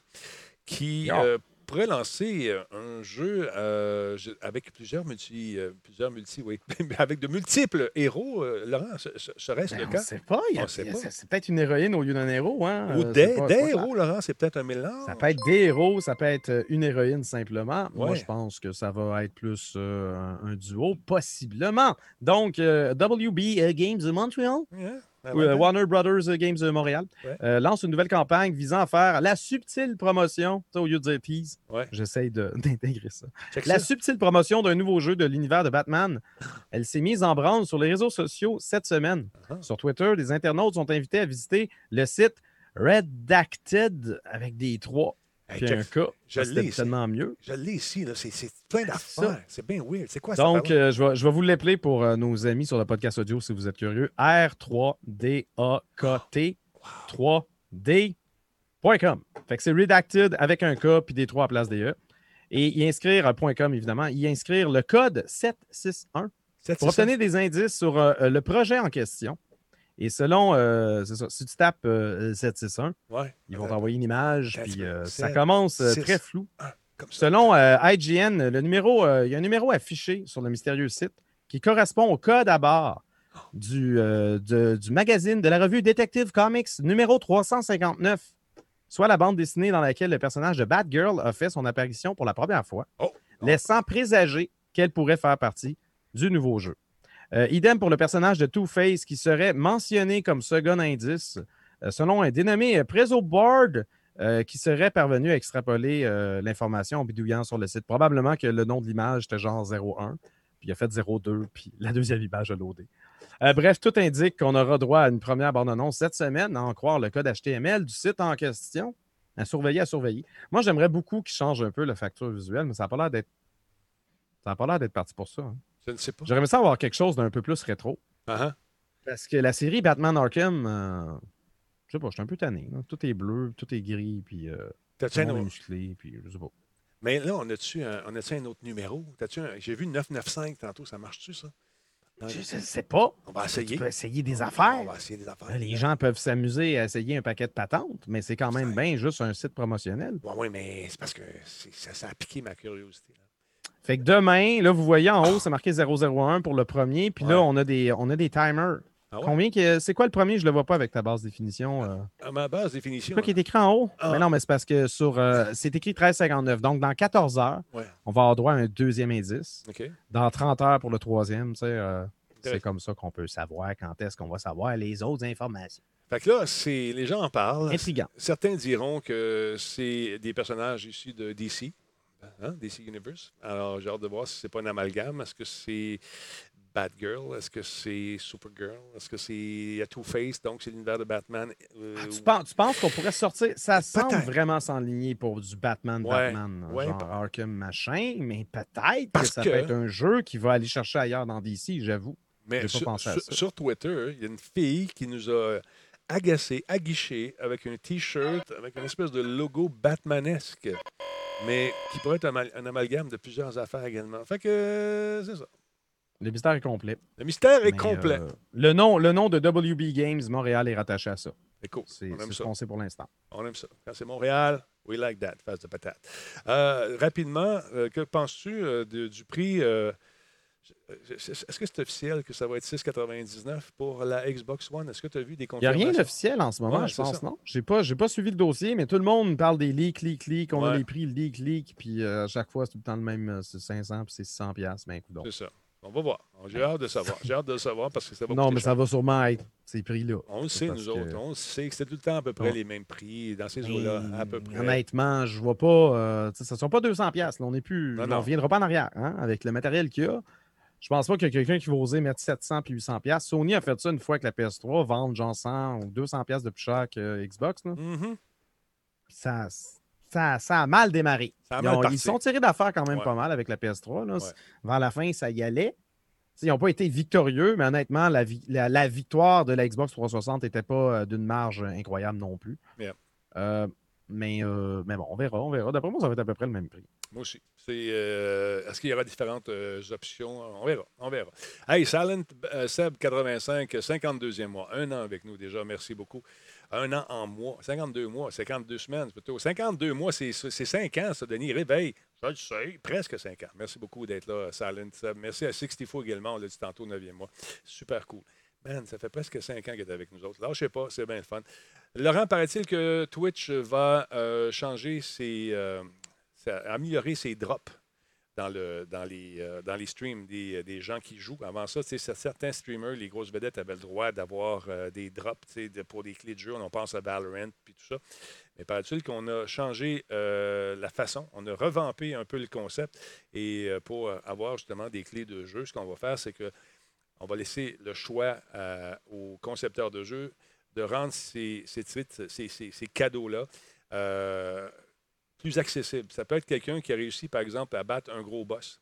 Speaker 1: qui euh, pourrait lancer euh, un jeu euh, avec plusieurs multi, euh, plusieurs multi, oui, avec de multiples héros. euh, Laurent, ce- ce- serait-ce
Speaker 2: Ben,
Speaker 1: le
Speaker 2: on
Speaker 1: cas?
Speaker 2: sait pas. il a-
Speaker 1: On sait pas.
Speaker 2: C'est peut-être une héroïne au lieu d'un héros. Hein?
Speaker 1: Ou des,
Speaker 2: pas-
Speaker 1: héros, Laurent, c'est peut-être un mélange.
Speaker 2: Ça peut être des héros, ça peut être une héroïne simplement. Moi, je pense que ça va être plus un, un duo, possiblement. Donc, WB Games de Montreal,
Speaker 1: Yeah, Like
Speaker 2: euh. Warner Brothers euh, Games de Montréal,
Speaker 1: Ouais.
Speaker 2: euh, lance une nouvelle campagne visant à faire la subtile promotion, au lieu de dire tease,
Speaker 1: Ouais.
Speaker 2: j'essaye d'intégrer ça.
Speaker 1: Check
Speaker 2: La
Speaker 1: ça.
Speaker 2: subtile promotion d'un nouveau jeu de l'univers de Batman, elle s'est mise en branle sur les réseaux sociaux cette semaine.
Speaker 1: Ah.
Speaker 2: Sur Twitter, des internautes sont invités à visiter le site Redacted avec des trois
Speaker 1: Hey,
Speaker 2: puis un cas.
Speaker 1: Je l'ai
Speaker 2: tellement mieux.
Speaker 1: Je l'ai ici, là. C'est, plein d'affaires. C'est bien weird. C'est quoi ça?
Speaker 2: Donc, euh, je, vais, je vais vous l'appeler pour euh, nos amis sur le podcast audio si vous êtes curieux. R3DAKT 3D.com. Fait que c'est redacted avec un K puis des 3 à place des E. Et y inscrire, euh, .com évidemment, y inscrire le code 761
Speaker 1: C'est-
Speaker 2: pour obtenir des indices sur le projet en question. Et selon, euh, c'est ça, si tu tapes euh, 761,
Speaker 1: Ouais.
Speaker 2: ils vont t'envoyer une image, puis euh, ça commence euh, très flou.
Speaker 1: Comme ça.
Speaker 2: Selon euh, IGN, le numéro, euh, il y a un numéro affiché sur le mystérieux site qui correspond au code à barre du, euh, de- du magazine de la revue Detective Comics numéro 359, soit la bande dessinée dans laquelle le personnage de Batgirl a fait son apparition pour la première fois,
Speaker 1: Oh.
Speaker 2: laissant présager qu'elle pourrait faire partie du nouveau jeu. Euh, idem pour le personnage de Two-Face qui serait mentionné comme second indice, euh, selon un dénommé Prezo Board euh, qui serait parvenu à extrapoler l'information en bidouillant sur le site. Probablement que le nom de l'image était genre 01, puis il a fait 02, puis la deuxième image a loadé. Bref, tout indique qu'on aura droit à une première bande-annonce cette semaine, à en croire le code HTML du site en question. À surveiller, à surveiller. Moi, j'aimerais beaucoup qu'il change un peu la facture visuelle, mais ça n'a pas l'air d'être. Ça n'a pas l'air d'être parti pour ça. hein.
Speaker 1: Je ne sais pas.
Speaker 2: J'aimerais ça avoir quelque chose d'un peu plus rétro.
Speaker 1: Ah.
Speaker 2: Parce que la série Batman Arkham, euh, je sais pas, je suis un peu tanné. Tout est bleu, tout est gris, puis euh, tout le monde est musclé, puis je sais pas.
Speaker 1: Mais là, on a-tu un, on un autre numéro? T'as-tu un- J'ai vu 995 tantôt, ça marche-tu, ça?
Speaker 2: Je je sais pas.
Speaker 1: On va
Speaker 2: Tu
Speaker 1: essayer.
Speaker 2: peux essayer des
Speaker 1: On
Speaker 2: affaires.
Speaker 1: va essayer des affaires.
Speaker 2: Les gens peuvent s'amuser à essayer un paquet de patentes, mais c'est quand même
Speaker 1: Ouais.
Speaker 2: bien juste un site promotionnel.
Speaker 1: Oui, oui, mais c'est parce que ça, ça a piqué ma curiosité. là.
Speaker 2: Fait que demain, là, vous voyez en haut, c'est marqué 001 pour le premier, puis là, on a des, on a des timers.
Speaker 1: Ah ouais?
Speaker 2: Combien que- C'est quoi le premier? Je le vois pas avec ta base définition. euh.
Speaker 1: À ma base
Speaker 2: C'est
Speaker 1: définition.
Speaker 2: quoi qui est écrit en haut?
Speaker 1: Ah.
Speaker 2: Mais non, mais c'est parce que sur. euh, c'est écrit 1359. Donc, dans 14 heures,
Speaker 1: Ouais.
Speaker 2: on va avoir droit à un deuxième indice. Dans 30 heures pour le troisième, tu sais, euh, c'est comme ça qu'on peut savoir quand est-ce qu'on va savoir les autres informations.
Speaker 1: Fait que là, c'est, les gens en parlent.
Speaker 2: Intriguant.
Speaker 1: Certains diront que c'est des personnages issus de DC, hein, DC Universe. Alors, j'ai hâte de voir si c'est pas un amalgame. Est-ce que c'est Batgirl? Est-ce que c'est Supergirl? Est-ce que c'est Two-Face? Donc, c'est l'univers de Batman. euh,
Speaker 2: Ah, tu, penses, tu penses qu'on pourrait sortir? Ça semble vraiment s'enligner pour du Batman,
Speaker 1: Ouais,
Speaker 2: Batman,
Speaker 1: ouais,
Speaker 2: genre Arkham machin, mais peut-être que ça
Speaker 1: que-
Speaker 2: peut être un jeu qui va aller chercher ailleurs dans DC, j'avoue.
Speaker 1: Mais
Speaker 2: pas
Speaker 1: sur,
Speaker 2: pensé à ça.
Speaker 1: sur Twitter, il y a une fille qui nous a agacé, aguiché avec un T-shirt avec une espèce de logo Batmanesque, mais qui pourrait être un, amal- un amalgame de plusieurs affaires également. Fait que euh, c'est ça.
Speaker 2: Le mystère est complet.
Speaker 1: Le mystère est
Speaker 2: Mais,
Speaker 1: complet.
Speaker 2: euh, le, nom, le nom de WB Games Montréal est rattaché à ça.
Speaker 1: C'est cool.
Speaker 2: C'est ce qu'on sait pour l'instant.
Speaker 1: On aime ça. Quand c'est Montréal, we like that, face de patate. Euh, rapidement, euh, que penses-tu du prix? Euh, Est-ce que c'est officiel que ça va être 6,99 pour la Xbox One? Est-ce que tu as vu des
Speaker 2: Il n'y a rien
Speaker 1: confirmations?
Speaker 2: d'officiel en ce moment,
Speaker 1: Ouais,
Speaker 2: je pense,
Speaker 1: ça.
Speaker 2: non? Je n'ai pas, j'ai pas suivi le dossier, mais tout le monde me parle des leaks, leaks, leaks. On a les prix, leaks, leaks, puis euh, à chaque fois, c'est tout le temps le même, euh, c'est 500 puis c'est 600 piastres, mais écoute donc.
Speaker 1: C'est ça. On va voir. J'ai hâte de savoir. J'ai hâte de le savoir parce que ça va
Speaker 2: Non, mais
Speaker 1: cher.
Speaker 2: ça va sûrement être ces prix-là.
Speaker 1: On le sait, nous
Speaker 2: que-
Speaker 1: autres. On le sait que c'est tout le temps à peu près
Speaker 2: Ouais.
Speaker 1: les mêmes prix dans ces eaux-là, à peu près.
Speaker 2: Honnêtement, je vois pas. euh, ça ne sont pas 200 pièces. On n'est plus.
Speaker 1: Non,
Speaker 2: on ne reviendra pas en arrière hein, avec le matériel qu'il y a. Je pense pas qu'il y a quelqu'un qui va oser mettre 700 puis 800 pièces. Sony a fait ça une fois avec la PS3, vendre genre 100 ou 200 pièces de plus cher que Xbox. là.
Speaker 1: Mhm.
Speaker 2: Puis Ça, ça, ça a mal démarré. Ils, ont- ils sont tirés d'affaires quand même
Speaker 1: Ouais.
Speaker 2: pas mal avec la PS3. Là.
Speaker 1: Ouais.
Speaker 2: Vers la fin, ça y allait. Ils n'ont pas été victorieux, mais honnêtement, la, vi- la- la victoire de la Xbox 360 n'était pas euh, d'une marge incroyable non plus.
Speaker 1: Yeah.
Speaker 2: Euh, mais, euh, mais bon, on verra, on verra. D'après moi, ça va être à peu près le même prix.
Speaker 1: Moi aussi. Euh, est-ce qu'il y aura différentes euh, options? On verra. On verra. Hey, Silent euh, Seb 85, 52e mois. Un an avec nous déjà. Merci beaucoup. Un an en mois. 52 mois. 52 semaines plutôt. 52 mois, c'est, c'est 5 ans, ça, Denis. Réveille. Ça, je sais. Presque 5 ans. Merci beaucoup d'être là, Silent Seb. Merci à 64 également. On l'a dit tantôt, 9e mois. Super cool. Man, ça fait presque 5 ans qu'il est avec nous autres. Là, je sais pas, c'est bien le fun. Laurent, paraît-il que Twitch va changer ses. Euh, ça- améliorer ses drops dans, le, dans, les, euh, dans les streams des, des gens qui jouent. Avant ça, certains streamers, les grosses vedettes, avaient le droit d'avoir euh, des drops pour des clés de jeu. On pense à Valorant puis tout ça. Mais paraît-il qu'on a changé euh, la façon, on a revampé un peu le concept et euh, pour euh, avoir justement des clés de jeu, ce qu'on va faire, c'est que on va laisser le choix euh, aux concepteurs de jeux de rendre ces, ces ces, ces- cadeaux-là euh, plus accessibles. Ça peut être quelqu'un qui a réussi, par exemple, à battre un gros boss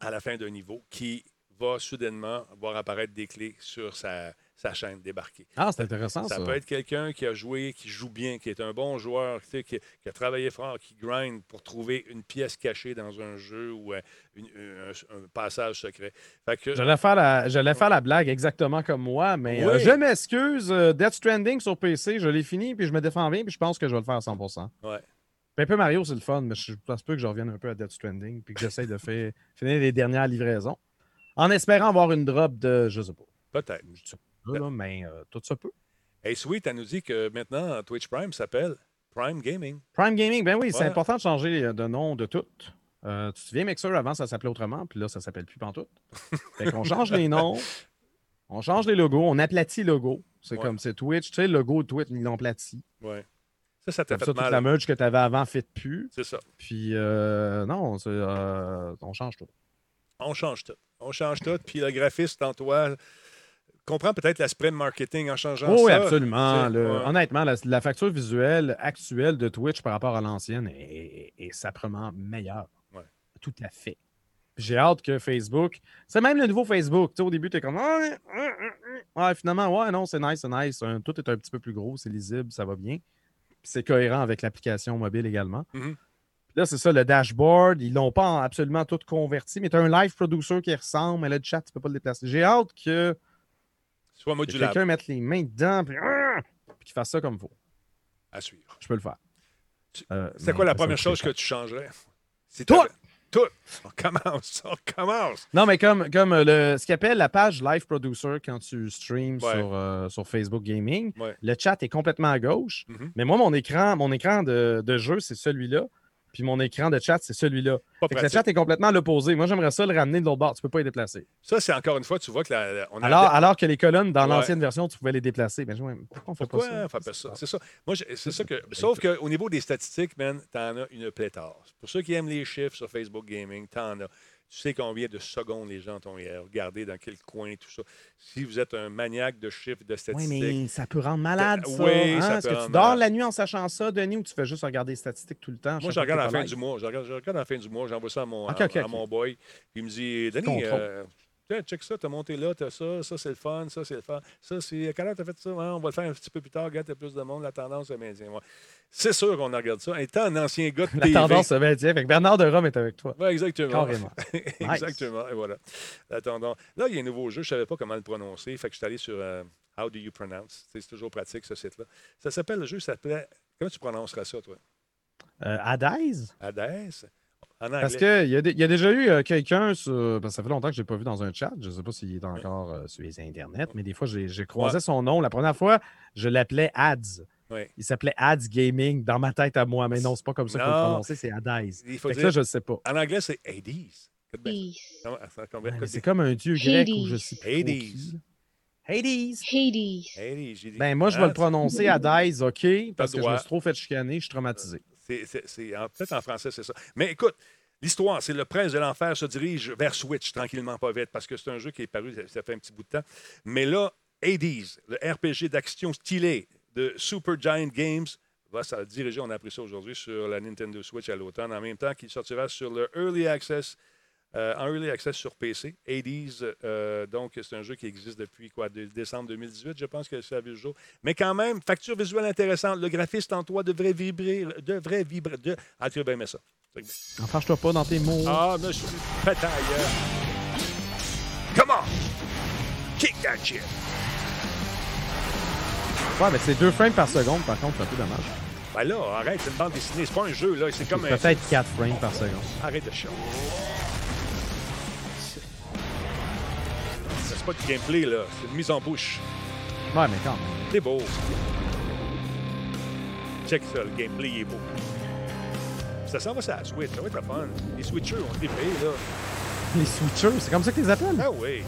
Speaker 1: à la fin d'un niveau, qui va soudainement voir apparaître des clés sur sa, sa chaîne débarquée.
Speaker 2: Ah, c'est intéressant ça.
Speaker 1: Ça peut être quelqu'un qui a joué, qui joue bien, qui est un bon joueur, tu sais, qui, qui a travaillé fort, qui grind pour trouver une pièce cachée dans un jeu ou euh, une- un, un passage secret. Fait que,
Speaker 2: J'allais faire, la, faire la blague exactement comme moi, mais euh, je m'excuse. euh, Death Stranding sur PC, je l'ai fini, puis je me défends bien, puis je pense que je vais le faire à 100%.
Speaker 1: Ouais.
Speaker 2: Paper Mario, c'est le fun, mais je pense pas que je revienne un peu à Death Stranding, puis que j'essaye de faire, finir les dernières livraisons. En espérant avoir une drop de, je sais pas,
Speaker 1: peut-être.
Speaker 2: mais euh, tout ça peut.
Speaker 1: Hey, Sweet, elle nous dit que maintenant, Twitch Prime s'appelle Prime Gaming.
Speaker 2: Prime Gaming, ben oui, c'est important de changer euh, de nom de tout. Euh, tu te souviens, Mixer, avant, ça s'appelait autrement, puis là, ça s'appelle plus pantoute. Fait qu'on change les noms, on change les logos, on aplatit le logo. C'est
Speaker 1: Ouais.
Speaker 2: comme, c'est Twitch, tu sais, le logo de Twitch, ils l'ont aplati.
Speaker 1: Ouais. Ça, ça t'a fait
Speaker 2: ça, toute
Speaker 1: mal.
Speaker 2: la merge que tu avais avant fit plus.
Speaker 1: C'est ça.
Speaker 2: Puis, euh, non, euh, on change tout.
Speaker 1: On change tout. On change tout. Puis le graphiste en toi comprend peut-être l'aspect marketing en changeant
Speaker 2: Oh, oui,
Speaker 1: ça.
Speaker 2: absolument. Le-
Speaker 1: ouais.
Speaker 2: Honnêtement, la, la facture visuelle actuelle de Twitch par rapport à l'ancienne est, est, est saprement meilleure.
Speaker 1: Ouais.
Speaker 2: Tout à fait. J'ai hâte que Facebook. C'est même le nouveau Facebook. Tu sais, au début, tu es comme. Ah, Ouais, ouais, ouais. Finalement, ouais, non, c'est nice, c'est nice. Tout est un petit peu plus gros, c'est lisible, ça va bien. C'est cohérent avec l'application mobile également.
Speaker 1: Mhm.
Speaker 2: Puis là, c'est ça, le dashboard. Ils l'ont pas en- absolument tout converti, mais tu as un live producer qui ressemble, mais le chat, tu peux pas le déplacer. J'ai hâte que.
Speaker 1: Soit
Speaker 2: Que
Speaker 1: modulable
Speaker 2: quelqu'un mette les mains dedans, puis, ah! puis qu'il fasse ça comme il faut.
Speaker 1: à suivre.
Speaker 2: Je peux le faire.
Speaker 1: Tu-
Speaker 2: Euh,
Speaker 1: C'est quoi la première chose que tu changerais? C'est
Speaker 2: Tout!
Speaker 1: Tout! On commence, on commence.
Speaker 2: Non, mais comme, comme euh, le, ce qu'ils appelle la page Live Producer quand tu streams
Speaker 1: Ouais.
Speaker 2: sur, euh, sur Facebook Gaming,
Speaker 1: Ouais.
Speaker 2: le chat est complètement à gauche.
Speaker 1: Mhm.
Speaker 2: Mais moi, mon écran, mon écran de, de jeu, c'est celui-là. Puis mon écran de chat, c'est celui-là.
Speaker 1: Pas
Speaker 2: Fait que le chat est complètement à l'opposé. Moi, j'aimerais ça le ramener de l'autre bord. Tu peux pas les déplacer.
Speaker 1: Ça, c'est encore une fois, tu vois que la, on a
Speaker 2: Alors, alors que les colonnes, dans
Speaker 1: Ouais.
Speaker 2: l'ancienne version, tu pouvait les déplacer. Mais pourquoi on fait
Speaker 1: Pourquoi
Speaker 2: pas ça?
Speaker 1: on fait pas ça? C'est ça. Moi, c'est ça que. Sauf qu'au niveau des statistiques, man, t'en as une pléthore. Pour ceux qui aiment les chiffres sur Facebook Gaming, t'en as. Tu sais combien de secondes les gens t'ont regardé, dans quel coin, tout ça. Si vous êtes un maniaque de chiffres, de
Speaker 2: Oui,
Speaker 1: statistiques,
Speaker 2: mais ça peut rendre malade,
Speaker 1: Oui,
Speaker 2: ça.
Speaker 1: ça
Speaker 2: hein?
Speaker 1: peut
Speaker 2: Est-ce que tu dors
Speaker 1: malade.
Speaker 2: la nuit en sachant ça, Denis, ou tu fais juste regarder les statistiques tout le temps?
Speaker 1: Moi, je regarde à la fin du mois. Je regarde, je regarde à la fin du mois. J'envoie ça à mon, à, mon boy. Puis il me dit Denis, euh, tiens, check ça, t'as monté là, t'as ça, ça c'est le fun, ça c'est le fun. Ça, c'est. À quelle heure t'as fait ça? Ouais, on va le faire un petit peu plus tard. Regarde, t'as plus de monde, la tendance maintient. Ouais. C'est sûr qu'on regarde ça. Étant un ancien gars de
Speaker 2: La
Speaker 1: TV.
Speaker 2: tendance maintient. Fait que Bernard de Rome est avec toi.
Speaker 1: Ouais, exactement.
Speaker 2: Carrément.
Speaker 1: exactement. Et voilà. La tendance. Là, il y a un nouveau jeu. Je ne savais pas comment le prononcer. Fait que je suis allé sur euh, How do you pronounce? C'est toujours pratique, ce site-là. Ça s'appelle, le jeu s'appelait. Comment tu prononceras ça, toi?
Speaker 2: Euh, Hades?
Speaker 1: Hades? En anglais.
Speaker 2: Parce qu'il y, y a déjà eu euh, quelqu'un, sur- parce que ça fait longtemps que je l'ai pas vu dans un chat. Je ne sais pas s'il est encore euh, sur les internets, mais des fois, j'ai croisé
Speaker 1: Ouais.
Speaker 2: son nom. La première fois, je l'appelais Ads.
Speaker 1: Ouais.
Speaker 2: Il s'appelait Ads Gaming dans ma tête à moi, mais non, c'est pas comme ça qu'il faut le
Speaker 1: Non.
Speaker 2: prononcer, c'est Hades.
Speaker 1: Il faut
Speaker 2: Fait que
Speaker 1: dire.
Speaker 2: ça, je ne sais pas.
Speaker 1: En anglais, c'est Hades. Écoute
Speaker 2: c'est comme un dieu grec ou je
Speaker 4: Hades.
Speaker 2: sais plus.
Speaker 1: Hades.
Speaker 2: Hades.
Speaker 4: Hades.
Speaker 1: Hades, j'ai dit.
Speaker 2: Ben, moi, je vais le prononcer Hades, OK, parce que je me suis trop fait chicaner, je suis traumatisé.
Speaker 1: Peut-être en français, c'est ça. Mais écoute, l'histoire, c'est le prince de l'enfer se dirige vers Switch tranquillement, pas vite, parce que c'est un jeu qui est paru, ça- ça fait un petit bout de temps. Mais là, Hades, le RPG d'action stylé de Super Giant Games, va se diriger, on a appris ça aujourd'hui, sur la Nintendo Switch à l'automne, en même temps qu'il sortira sur le Early Access. Euh, en Early Access sur PC. Hades, euh, donc, c'est un jeu qui existe depuis quoi, de décembre 2018, je pense que a vu le jour. Mais quand même, facture visuelle intéressante. Le graphiste en toi devrait vibrer, devrait vibrer. De... Ah, tu as bien aimé ça.
Speaker 2: Enfarge-toi pas dans tes mots.
Speaker 1: Ah, monsieur, bataille. Come on! Kick that shit!
Speaker 2: Ouais, mais c'est deux frames par seconde, par contre, c'est un peu dommage.
Speaker 1: Ben là, arrête, c'est une bande dessinée, c'est pas un jeu, là. C'est comme un.
Speaker 2: Peut-être 4 frames par seconde.
Speaker 1: Arrête de chier. C'est pas du gameplay, là. C'est une mise en bouche.
Speaker 2: Ouais, mais quand même.
Speaker 1: C'est beau. Check ça, le gameplay il est beau. Ça s'en va sur la Switch, ça va être le fun. Les Switchers ont trippé, là.
Speaker 2: Les switchers, c'est comme ça que tu les appelles?
Speaker 1: Ah oui.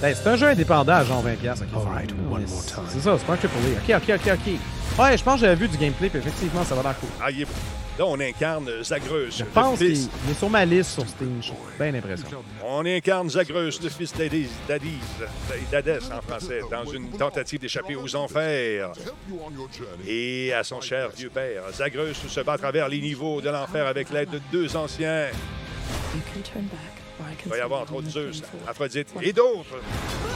Speaker 2: Ben, c'est un jeu indépendant à genre 20$. ok.
Speaker 5: Alright, one
Speaker 2: Mais
Speaker 5: more
Speaker 2: c'est-
Speaker 5: time.
Speaker 2: C'est ça, c'est pas un triple A. Ok, ok, ok, ok. Ouais, je pense que j'avais vu du gameplay, puis effectivement, ça va l'air cool.
Speaker 1: Ah, il est beau. Là, on incarne Zagreus,
Speaker 2: Je
Speaker 1: le
Speaker 2: pense qu'il
Speaker 1: fils.
Speaker 2: est sur ma liste sur Steam. J'ai bien l'impression.
Speaker 1: On incarne Zagreus, le fils d'Hadès en français, dans une tentative d'échapper aux enfers. Et à son cher vieux père, Zagreus se bat à travers les niveaux de l'enfer avec l'aide de deux anciens.
Speaker 6: You can turn back,
Speaker 1: Il va y avoir entre autres Zeus. Aphrodite et d'autres.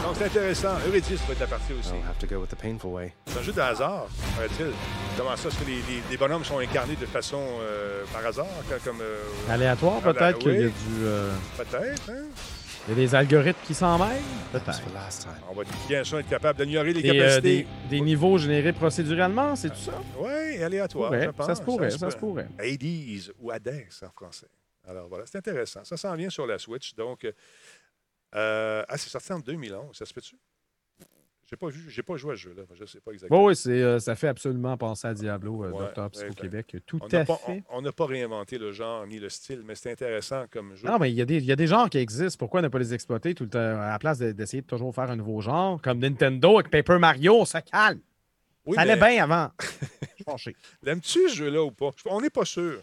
Speaker 1: Donc c'est intéressant. Eurydice va être la partie aussi.
Speaker 5: I'll have to go with the painful way.
Speaker 1: C'est un jeu de hasard, paraît-il. Comment ça, est-ce que les, les- les bonhommes sont incarnés de façon euh, par hasard, comme- comme euh,
Speaker 2: Aléatoire,
Speaker 1: Ah ben
Speaker 2: peut-être qu'il y a
Speaker 1: oui.
Speaker 2: du. euh,
Speaker 1: peut-être, hein?
Speaker 2: il y a des algorithmes qui s'en mêlent. Peut-être.
Speaker 1: On va bien sûr être capable d'ignorer les
Speaker 2: Des, euh,
Speaker 1: capacités.
Speaker 2: des, des niveaux générés procéduralement, c'est tout ça?
Speaker 1: Oui, aléatoire, je pense.
Speaker 2: ça se pourrait, ça se pourrait.
Speaker 1: Hades ou Hades en français. Alors voilà, c'est intéressant. Ça s'en vient sur la Switch. Donc, euh, ah, c'est sorti en 2011. Ça se peut-tu? J'ai pas vu, j'ai pas joué à ce jeu-là. Je sais pas exactement.
Speaker 2: Oui, c'est, euh, ça fait absolument penser à Diablo, euh,
Speaker 1: Ouais,
Speaker 2: Dr. Psycho. Québec. Tout
Speaker 1: on n'a
Speaker 2: à
Speaker 1: pas,
Speaker 2: fait.
Speaker 1: on- n'a pas réinventé le genre ni le style, mais c'est intéressant comme jeu.
Speaker 2: Non, mais il y, a des- y a des genres qui existent. Pourquoi ne pas les exploiter tout le temps? À la place de- d'essayer de toujours faire un nouveau genre? Comme Nintendo avec Paper Mario, on se calme.
Speaker 1: Oui,
Speaker 2: ça allait
Speaker 1: mais
Speaker 2: bien avant. Je suis fâché.
Speaker 1: L'aimes-tu ce jeu-là ou pas? On n'est pas sûr.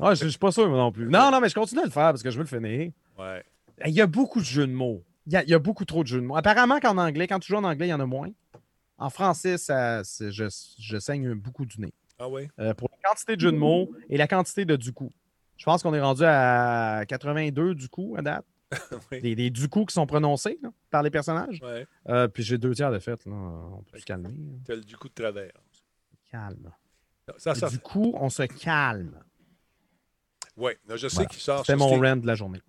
Speaker 2: Ah, je je suis pas sûr, moi non plus. Non, non, mais je continue à le faire parce que je veux le finir.
Speaker 1: Ouais.
Speaker 2: Il y a beaucoup de jeux de mots. Il y a, il y a beaucoup trop de jeux de mots. Apparemment qu'en anglais, quand tu joues en anglais, il y en a moins. En français, ça, je, je saigne beaucoup du nez.
Speaker 1: Ah oui?
Speaker 2: Euh, pour la quantité de jeux de mots et la quantité de du coup. Je pense qu'on est rendu à 82 du coup à date.
Speaker 1: Oui.
Speaker 2: Des, des du coup qui sont prononcés là, par les personnages.
Speaker 1: Ouais.
Speaker 2: Euh, puis j'ai deux tiers de fait. Là. On peut se calmer.
Speaker 1: T'as le du coup de travers.
Speaker 2: Calme.
Speaker 1: Ça, ça,
Speaker 2: Du coup, on se calme.
Speaker 1: Là, je sais
Speaker 2: Voilà.
Speaker 1: qu'il sort sur
Speaker 2: mon rant de la journée.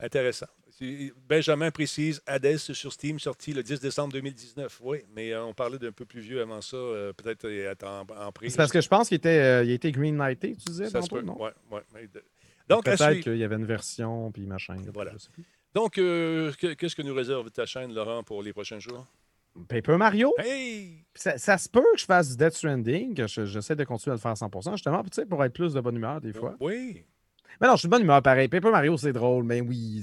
Speaker 1: Intéressant. C'est- Benjamin précise, Hades sur Steam, sorti le 10 décembre 2019. Oui, mais euh, on parlait d'un peu plus vieux avant ça, euh, peut-être être en, en prise.
Speaker 2: C'est parce que je pense qu'il était, euh, il était green lighté, tu disais,
Speaker 1: ça se peut.
Speaker 2: non?
Speaker 1: Ouais, ouais, mais de- Donc, à
Speaker 2: Peut-être qu'il y avait une version, puis machin.
Speaker 1: Voilà.
Speaker 2: je sais plus.
Speaker 1: Donc, euh, que- qu'est-ce que nous réserve ta chaîne, Laurent, pour les prochains jours?
Speaker 2: Paper Mario,
Speaker 1: Hey!
Speaker 2: ça, ça se peut que je fasse du Death Stranding, que je- j'essaie de continuer à le faire à 100%, justement, tu sais, pour être plus de bonne humeur des fois.
Speaker 1: Oui.
Speaker 2: Mais non, je suis de bonne humeur pareil. Paper Mario, c'est drôle, mais oui,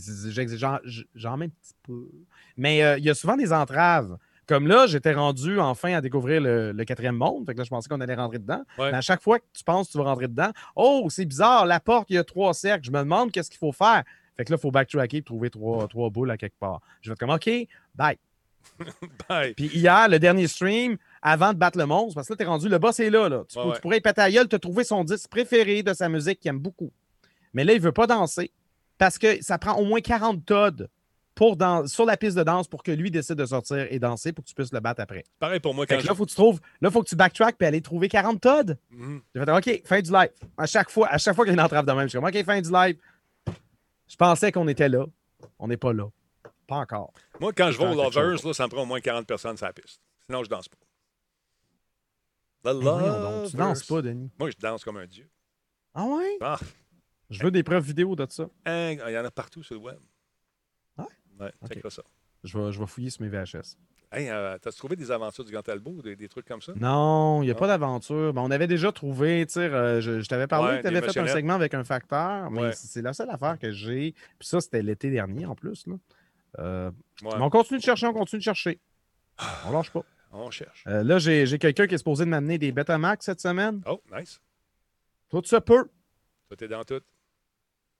Speaker 2: j'en mets un petit peu. Mais euh, il y a souvent des entraves. Comme là, j'étais rendu enfin à découvrir le, le quatrième monde. Fait que là, je pensais qu'on allait rentrer dedans.
Speaker 1: Ouais.
Speaker 2: Mais à chaque fois que tu penses que tu vas rentrer dedans, oh, c'est bizarre, la porte, il y a trois cercles. Je me demande qu'est-ce qu'il faut faire. Fait que là, il faut backtracker et trouver trois, trois boules à quelque part. Je vais être comme, OK, bye.
Speaker 1: Bye.
Speaker 2: Puis hier, le dernier stream, avant de battre le monstre, parce que là, t'es rendu, le boss est là. là. Tu,
Speaker 1: Ouais,
Speaker 2: peux-
Speaker 1: ouais.
Speaker 2: tu pourrais y péter à gueule, te trouver son disque préféré de sa musique qu'il aime beaucoup. Mais là, il veut pas danser parce que ça prend au moins 40 tods pour dan- sur la piste de danse pour que lui décide de sortir et danser pour que tu puisses le battre après.
Speaker 1: Pareil pour moi
Speaker 2: Fait
Speaker 1: quand
Speaker 2: que là, faut que tu trouves, là, faut que tu backtrack puis aller trouver 40 tods.
Speaker 1: je... Mhm.
Speaker 2: J'ai fait, OK, fin du live. À chaque fois, à chaque fois qu'il y a une entrave de même, je suis comme, OK, fin du live. Je pensais qu'on était là. On n'est pas là. Pas encore.
Speaker 1: Moi, quand je vais aux Lovers, là, ça me prend au moins 40 personnes sur la piste. Sinon, je danse pas. The
Speaker 2: Mais voyons donc, tu danses pas, Denis.
Speaker 1: Moi, je danse comme un dieu.
Speaker 2: Ah ouais?
Speaker 1: Ah,
Speaker 2: Je veux des preuves vidéo de ça.
Speaker 1: hein, il y en a partout sur le web.
Speaker 2: Ouais?
Speaker 1: Ouais,
Speaker 2: Ok.
Speaker 1: check ça.
Speaker 2: Je vais, je vais fouiller sur mes VHS.
Speaker 1: Hey, euh, t'as trouvé des aventures du Grand Talbot, des, des trucs comme ça?
Speaker 2: Non, il n'y a
Speaker 1: Non.
Speaker 2: pas d'aventure. Ben, on avait déjà trouvé, euh, je, je t'avais parlé
Speaker 1: Ouais,
Speaker 2: tu avais fait un segment avec un facteur, mais
Speaker 1: Ouais.
Speaker 2: c'est la seule affaire que j'ai. Puis ça, c'était l'été dernier en plus. Là. Euh,
Speaker 1: Ouais,
Speaker 2: Mais on continue de chercher, on continue de chercher. On lâche pas.
Speaker 1: on cherche.
Speaker 2: Euh, là, j'ai j'ai quelqu'un qui est supposé de m'amener des Betamax cette semaine.
Speaker 1: Oh, nice.
Speaker 2: Tout se peut.
Speaker 1: Toi, t'es dans tout.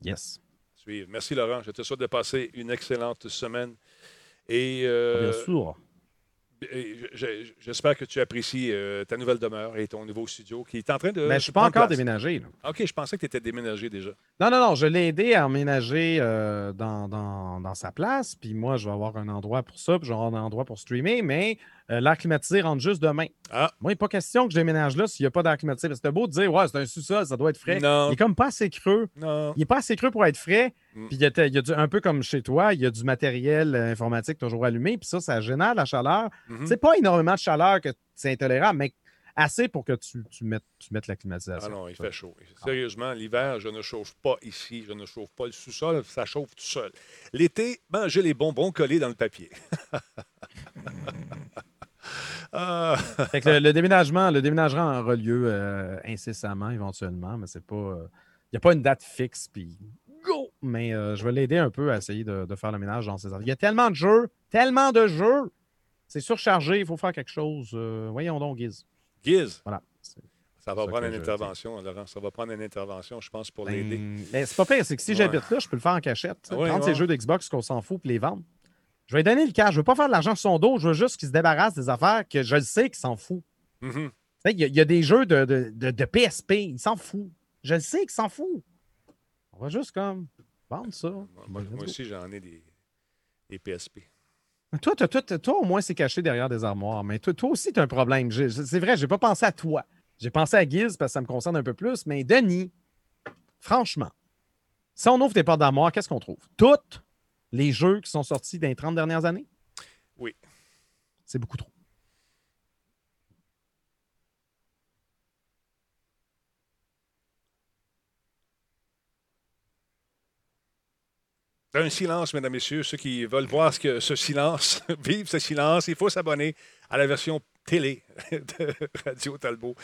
Speaker 2: Yes.
Speaker 1: Suivre. Merci, Laurent. Je te souhaite de passer une excellente semaine. Et, euh,
Speaker 2: Bien sûr.
Speaker 1: j'espère que tu apprécies euh, ta nouvelle demeure et ton nouveau studio qui est en train de.
Speaker 2: Mais Ben, je suis pas encore
Speaker 1: place.
Speaker 2: déménagé. là.
Speaker 1: OK, je pensais que tu étais déménagé déjà.
Speaker 2: Non, non, non, je l'ai aidé à emménager euh, dans, dans- dans sa place. Puis moi, je vais avoir un endroit pour ça, puis je vais avoir un endroit pour streamer, mais euh, l'air climatisé rentre juste demain.
Speaker 1: Ah.
Speaker 2: Moi, il n'est pas question que je déménage là s'il n'y a pas d'air climatisé. Parce que c'est beau de dire, ouais, c'est un sous-sol, ça doit être frais.
Speaker 1: Non.
Speaker 2: Il est comme pas assez creux.
Speaker 1: Non.
Speaker 2: Il n'est pas assez creux pour être frais.
Speaker 1: Mm.
Speaker 2: Puis il y a, il y a du- un peu comme chez toi, il y a du matériel euh, informatique toujours allumé. Puis ça, ça génère la chaleur.
Speaker 1: Mhm.
Speaker 2: C'est pas énormément de chaleur que c'est intolérable, mais assez pour que tu, tu, mettes, tu mettes la climatisation.
Speaker 1: Ah non, il fait chaud. Sérieusement, l'hiver, je ne chauffe pas ici. Je ne chauffe pas le sous-sol. Ça chauffe tout seul. L'été, j'ai les bonbons collés dans le papier.
Speaker 2: Fait que le, le déménagement, le déménagement aura lieu euh, incessamment, éventuellement, mais c'est pas. Il n'y a pas une date fixe, puis go! Mais euh, je vais l'aider un peu à essayer de, de faire le ménage dans ces affaires. Il y a tellement de jeux, tellement de jeux! C'est surchargé, il faut faire quelque chose. Euh, voyons donc, Giz.
Speaker 1: Giz,
Speaker 2: Voilà.
Speaker 1: Ça va
Speaker 2: ça
Speaker 1: prendre une intervention, Laurent. Ça va prendre une intervention, je pense, pour l'aider.
Speaker 2: Ben, mais c'est pas pire, c'est que si
Speaker 1: Ouais.
Speaker 2: j'habite là, je peux le faire en cachette. prendre
Speaker 1: ouais.
Speaker 2: ces jeux d'Xbox qu'on s'en fout puis les vendre. Je vais donner le cash. Je veux pas faire de l'argent sur son dos. Je veux juste qu'il se débarrasse des affaires que je le sais qu'il s'en fout.
Speaker 1: Mhm.
Speaker 2: Il y, a- il y a des jeux de, de, de- de PSP, il s'en fout. Je le sais qu'il s'en fout. On va juste comme vendre ça.
Speaker 1: Moi, moi- moi aussi, j'en ai des, des PSP.
Speaker 2: Toi, toi, toi, toi, au moins, c'est caché derrière des armoires. Mais toi, toi aussi, tu as un problème. C'est vrai, j'ai pas pensé à toi. J'ai pensé à Giz parce que ça me concerne un peu plus. Mais Denis, franchement, si on ouvre tes portes d'armoire, qu'est-ce qu'on trouve? Tous les jeux qui sont sortis dans les 30 dernières années?
Speaker 1: Oui.
Speaker 2: C'est beaucoup trop.
Speaker 1: Un silence, mesdames, messieurs. Ceux qui veulent voir ce, que, ce silence, vivre ce silence, il faut s'abonner à la version télé de Radio Talbot.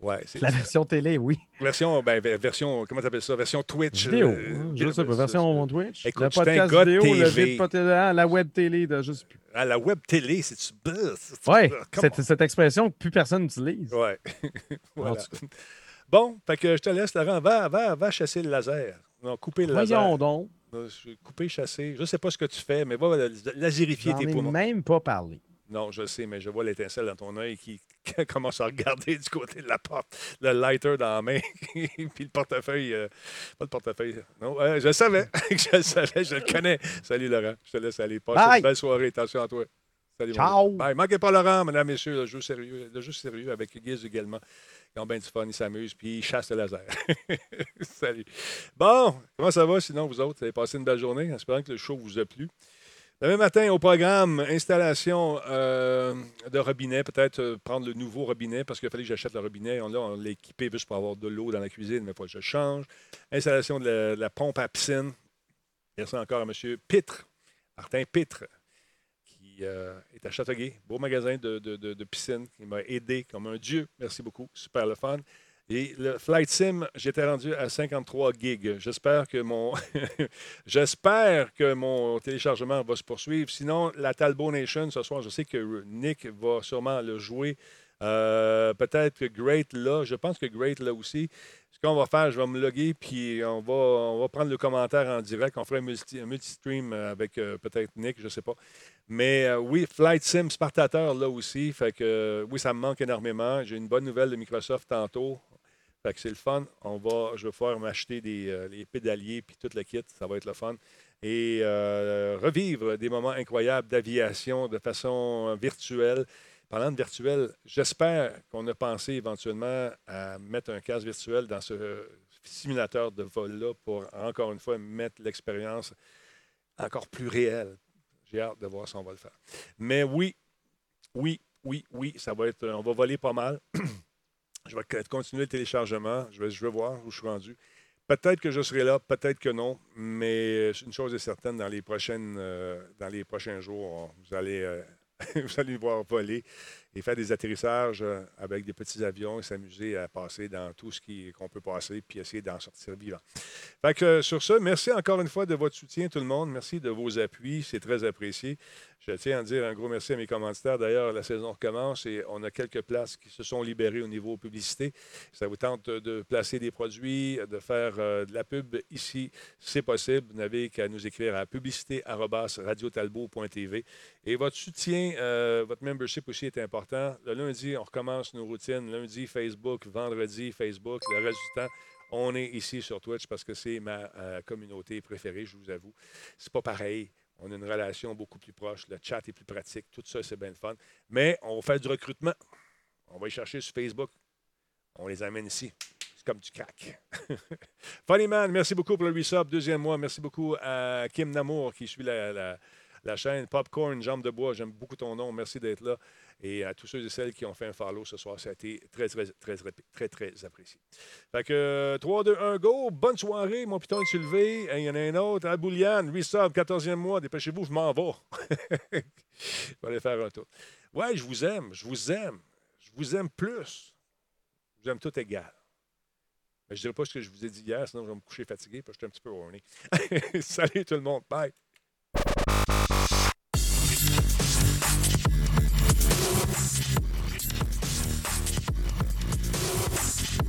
Speaker 1: Ouais,
Speaker 2: La version télé, oui.
Speaker 1: version, ben, ver- version, comment t'appelles ça? Version Twitch.
Speaker 2: Vidéo.
Speaker 1: euh,
Speaker 2: hein, je sais pas. Version Twitch.
Speaker 1: Écoute,
Speaker 2: le
Speaker 1: un
Speaker 2: podcast
Speaker 1: gars de
Speaker 2: vidéo, le
Speaker 1: TV.
Speaker 2: hein, la web télé de je sais plus.
Speaker 1: À la web télé, c'est-tu. Come
Speaker 2: cette, expression que plus personne n'utilise.
Speaker 1: Ouais. voilà. Bon, fait que je te laisse, Laurent. Va, va, va chasser le laser. Non, couper le laser.
Speaker 2: Voyons donc.
Speaker 1: Euh, Couper, chasser. Je sais pas ce que tu fais, mais va laserifier
Speaker 2: J'en
Speaker 1: tes
Speaker 2: ai
Speaker 1: poumons.
Speaker 2: même pas parlé.
Speaker 1: Non, je sais, mais je vois l'étincelle dans ton œil qui, commence à regarder du côté de la porte, le lighter dans la main, puis le portefeuille. euh, pas le portefeuille. Non, euh, je le savais. je le savais, je le connais. Salut, Laurent. Je te laisse aller. Passe
Speaker 2: Bye.
Speaker 1: une belle soirée. Attention à toi. Salut,
Speaker 2: Ciao.
Speaker 1: Bye. Manquez pas Laurent, mesdames, messieurs. Le jeu sérieux, le jeu sérieux avec Giz également. Ils ont bien du fun, ils s'amusent, puis ils chassent le laser. Salut. Bon, comment ça va sinon, vous autres? Vous avez passé une belle journée? En espérant que le show vous a plu. Demain matin, au programme, installation euh, de robinet, peut-être euh, prendre le nouveau robinet parce qu'il fallait que j'achète le robinet. On, l'a équipé juste pour avoir de l'eau dans la cuisine, mais il faut que je change. Installation de la, pompe à piscine. Merci encore à M. Pitre, Martin Pitre, qui euh, est à Châteauguay. Beau magasin de, de- de piscine qui m'a aidé comme un dieu. Merci beaucoup. Super le fun. Et le Flight Sim, j'étais rendu à 53 gigs. J'espère que mon j'espère que mon téléchargement va se poursuivre. Sinon, la Talbot Nation ce soir, je sais que Nick va sûrement le jouer. Euh, Peut-être que Great là. Je pense que Great là aussi. Ce qu'on va faire, je vais me loguer, puis on va, on va prendre le commentaire en direct. On fera un, multi, un multi-stream avec euh, peut-être Nick, je ne sais pas. Mais euh, oui, Flight Sim Spartateur là aussi. Fait que euh, oui, ça me manque énormément. J'ai une bonne nouvelle de Microsoft tantôt. Fait que c'est le fun. On va, je vais pouvoir m'acheter des euh, les pédaliers puis tout le kit. Ça va être le fun. Et euh, revivre des moments incroyables d'aviation de façon euh, virtuelle. Parlant de virtuel, j'espère qu'on a pensé éventuellement à mettre un casque virtuel dans ce simulateur de vol-là pour, encore une fois, mettre l'expérience encore plus réelle. J'ai hâte de voir si on va le faire. Mais oui, oui, oui, oui, ça va être. On va voler pas mal. je vais continuer le téléchargement. Je vais, voir où je suis rendu. Peut-être que je serai là, peut-être que non, mais une chose est certaine, dans les, prochaines, euh, dans les prochains jours, vous allez, euh, vous allez voir voler et faire des atterrissages euh, avec des petits avions et s'amuser à passer dans tout ce qu'on peut passer puis essayer d'en sortir vivant. Fait euh, sur ce, merci encore une fois de votre soutien, tout le monde. Merci de vos appuis, c'est très apprécié. Je tiens à dire un gros merci à mes commanditaires. D'ailleurs, la saison recommence et on a quelques places qui se sont libérées au niveau publicité. Ça vous tente de placer des produits, de faire euh, de la pub ici, c'est possible. Vous n'avez qu'à nous écrire à publicité@radiotalbot.tv. Et votre soutien, votre membership aussi est important. Le lundi, on recommence nos routines. Lundi, Facebook. Vendredi, Facebook. Le reste du temps, on est ici sur Twitch parce que c'est ma euh, communauté préférée, je vous avoue. C'est pas pareil. On a une relation beaucoup plus proche. Le chat est plus pratique. Tout ça, c'est bien le fun. Mais on fait du recrutement. On va y chercher sur Facebook. On les amène ici. C'est comme du crack. Funny Man, merci beaucoup pour le resub. Deuxième mois. Merci beaucoup à Kim Namour qui suit la, la- la chaîne. Popcorn, Jambe de bois, j'aime beaucoup ton nom. Merci d'être là. Et à tous ceux et celles qui ont fait un follow ce soir, ça a été très, très, très, très, très, apprécié. Fait que euh, 3, 2, 1, go. Bonne soirée, mon piton est levé. Il y en a un autre. À Bouliane, resub, 14e mois. Dépêchez-vous, je m'en vais. je vais aller faire un tour. Ouais, je vous aime. Je vous aime. Je vous aime plus. Je vous aime tout égal. Mais je ne dirai pas ce que je vous ai dit hier, sinon je vais me coucher fatigué parce que j'étais un petit peu horny. Salut tout le monde. Bye.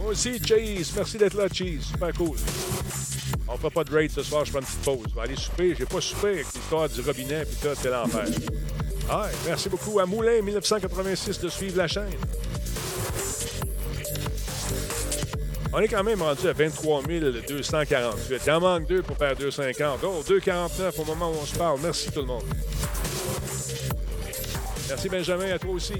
Speaker 1: Moi aussi, Cheese. Merci d'être là, Cheese. Super cool. On fera pas de raid ce soir, je prends une petite pause. Je vais aller souper. J'ai pas soupé avec l'histoire du robinet, puis ça, c'est l'enfer. Ah, merci beaucoup à Moulin 1986 de suivre la chaîne. On est quand même rendu à 23 248. Il en manque deux pour faire 250. Oh, 2,49 au moment où on se parle. Merci tout le monde. Merci Benjamin, à toi aussi.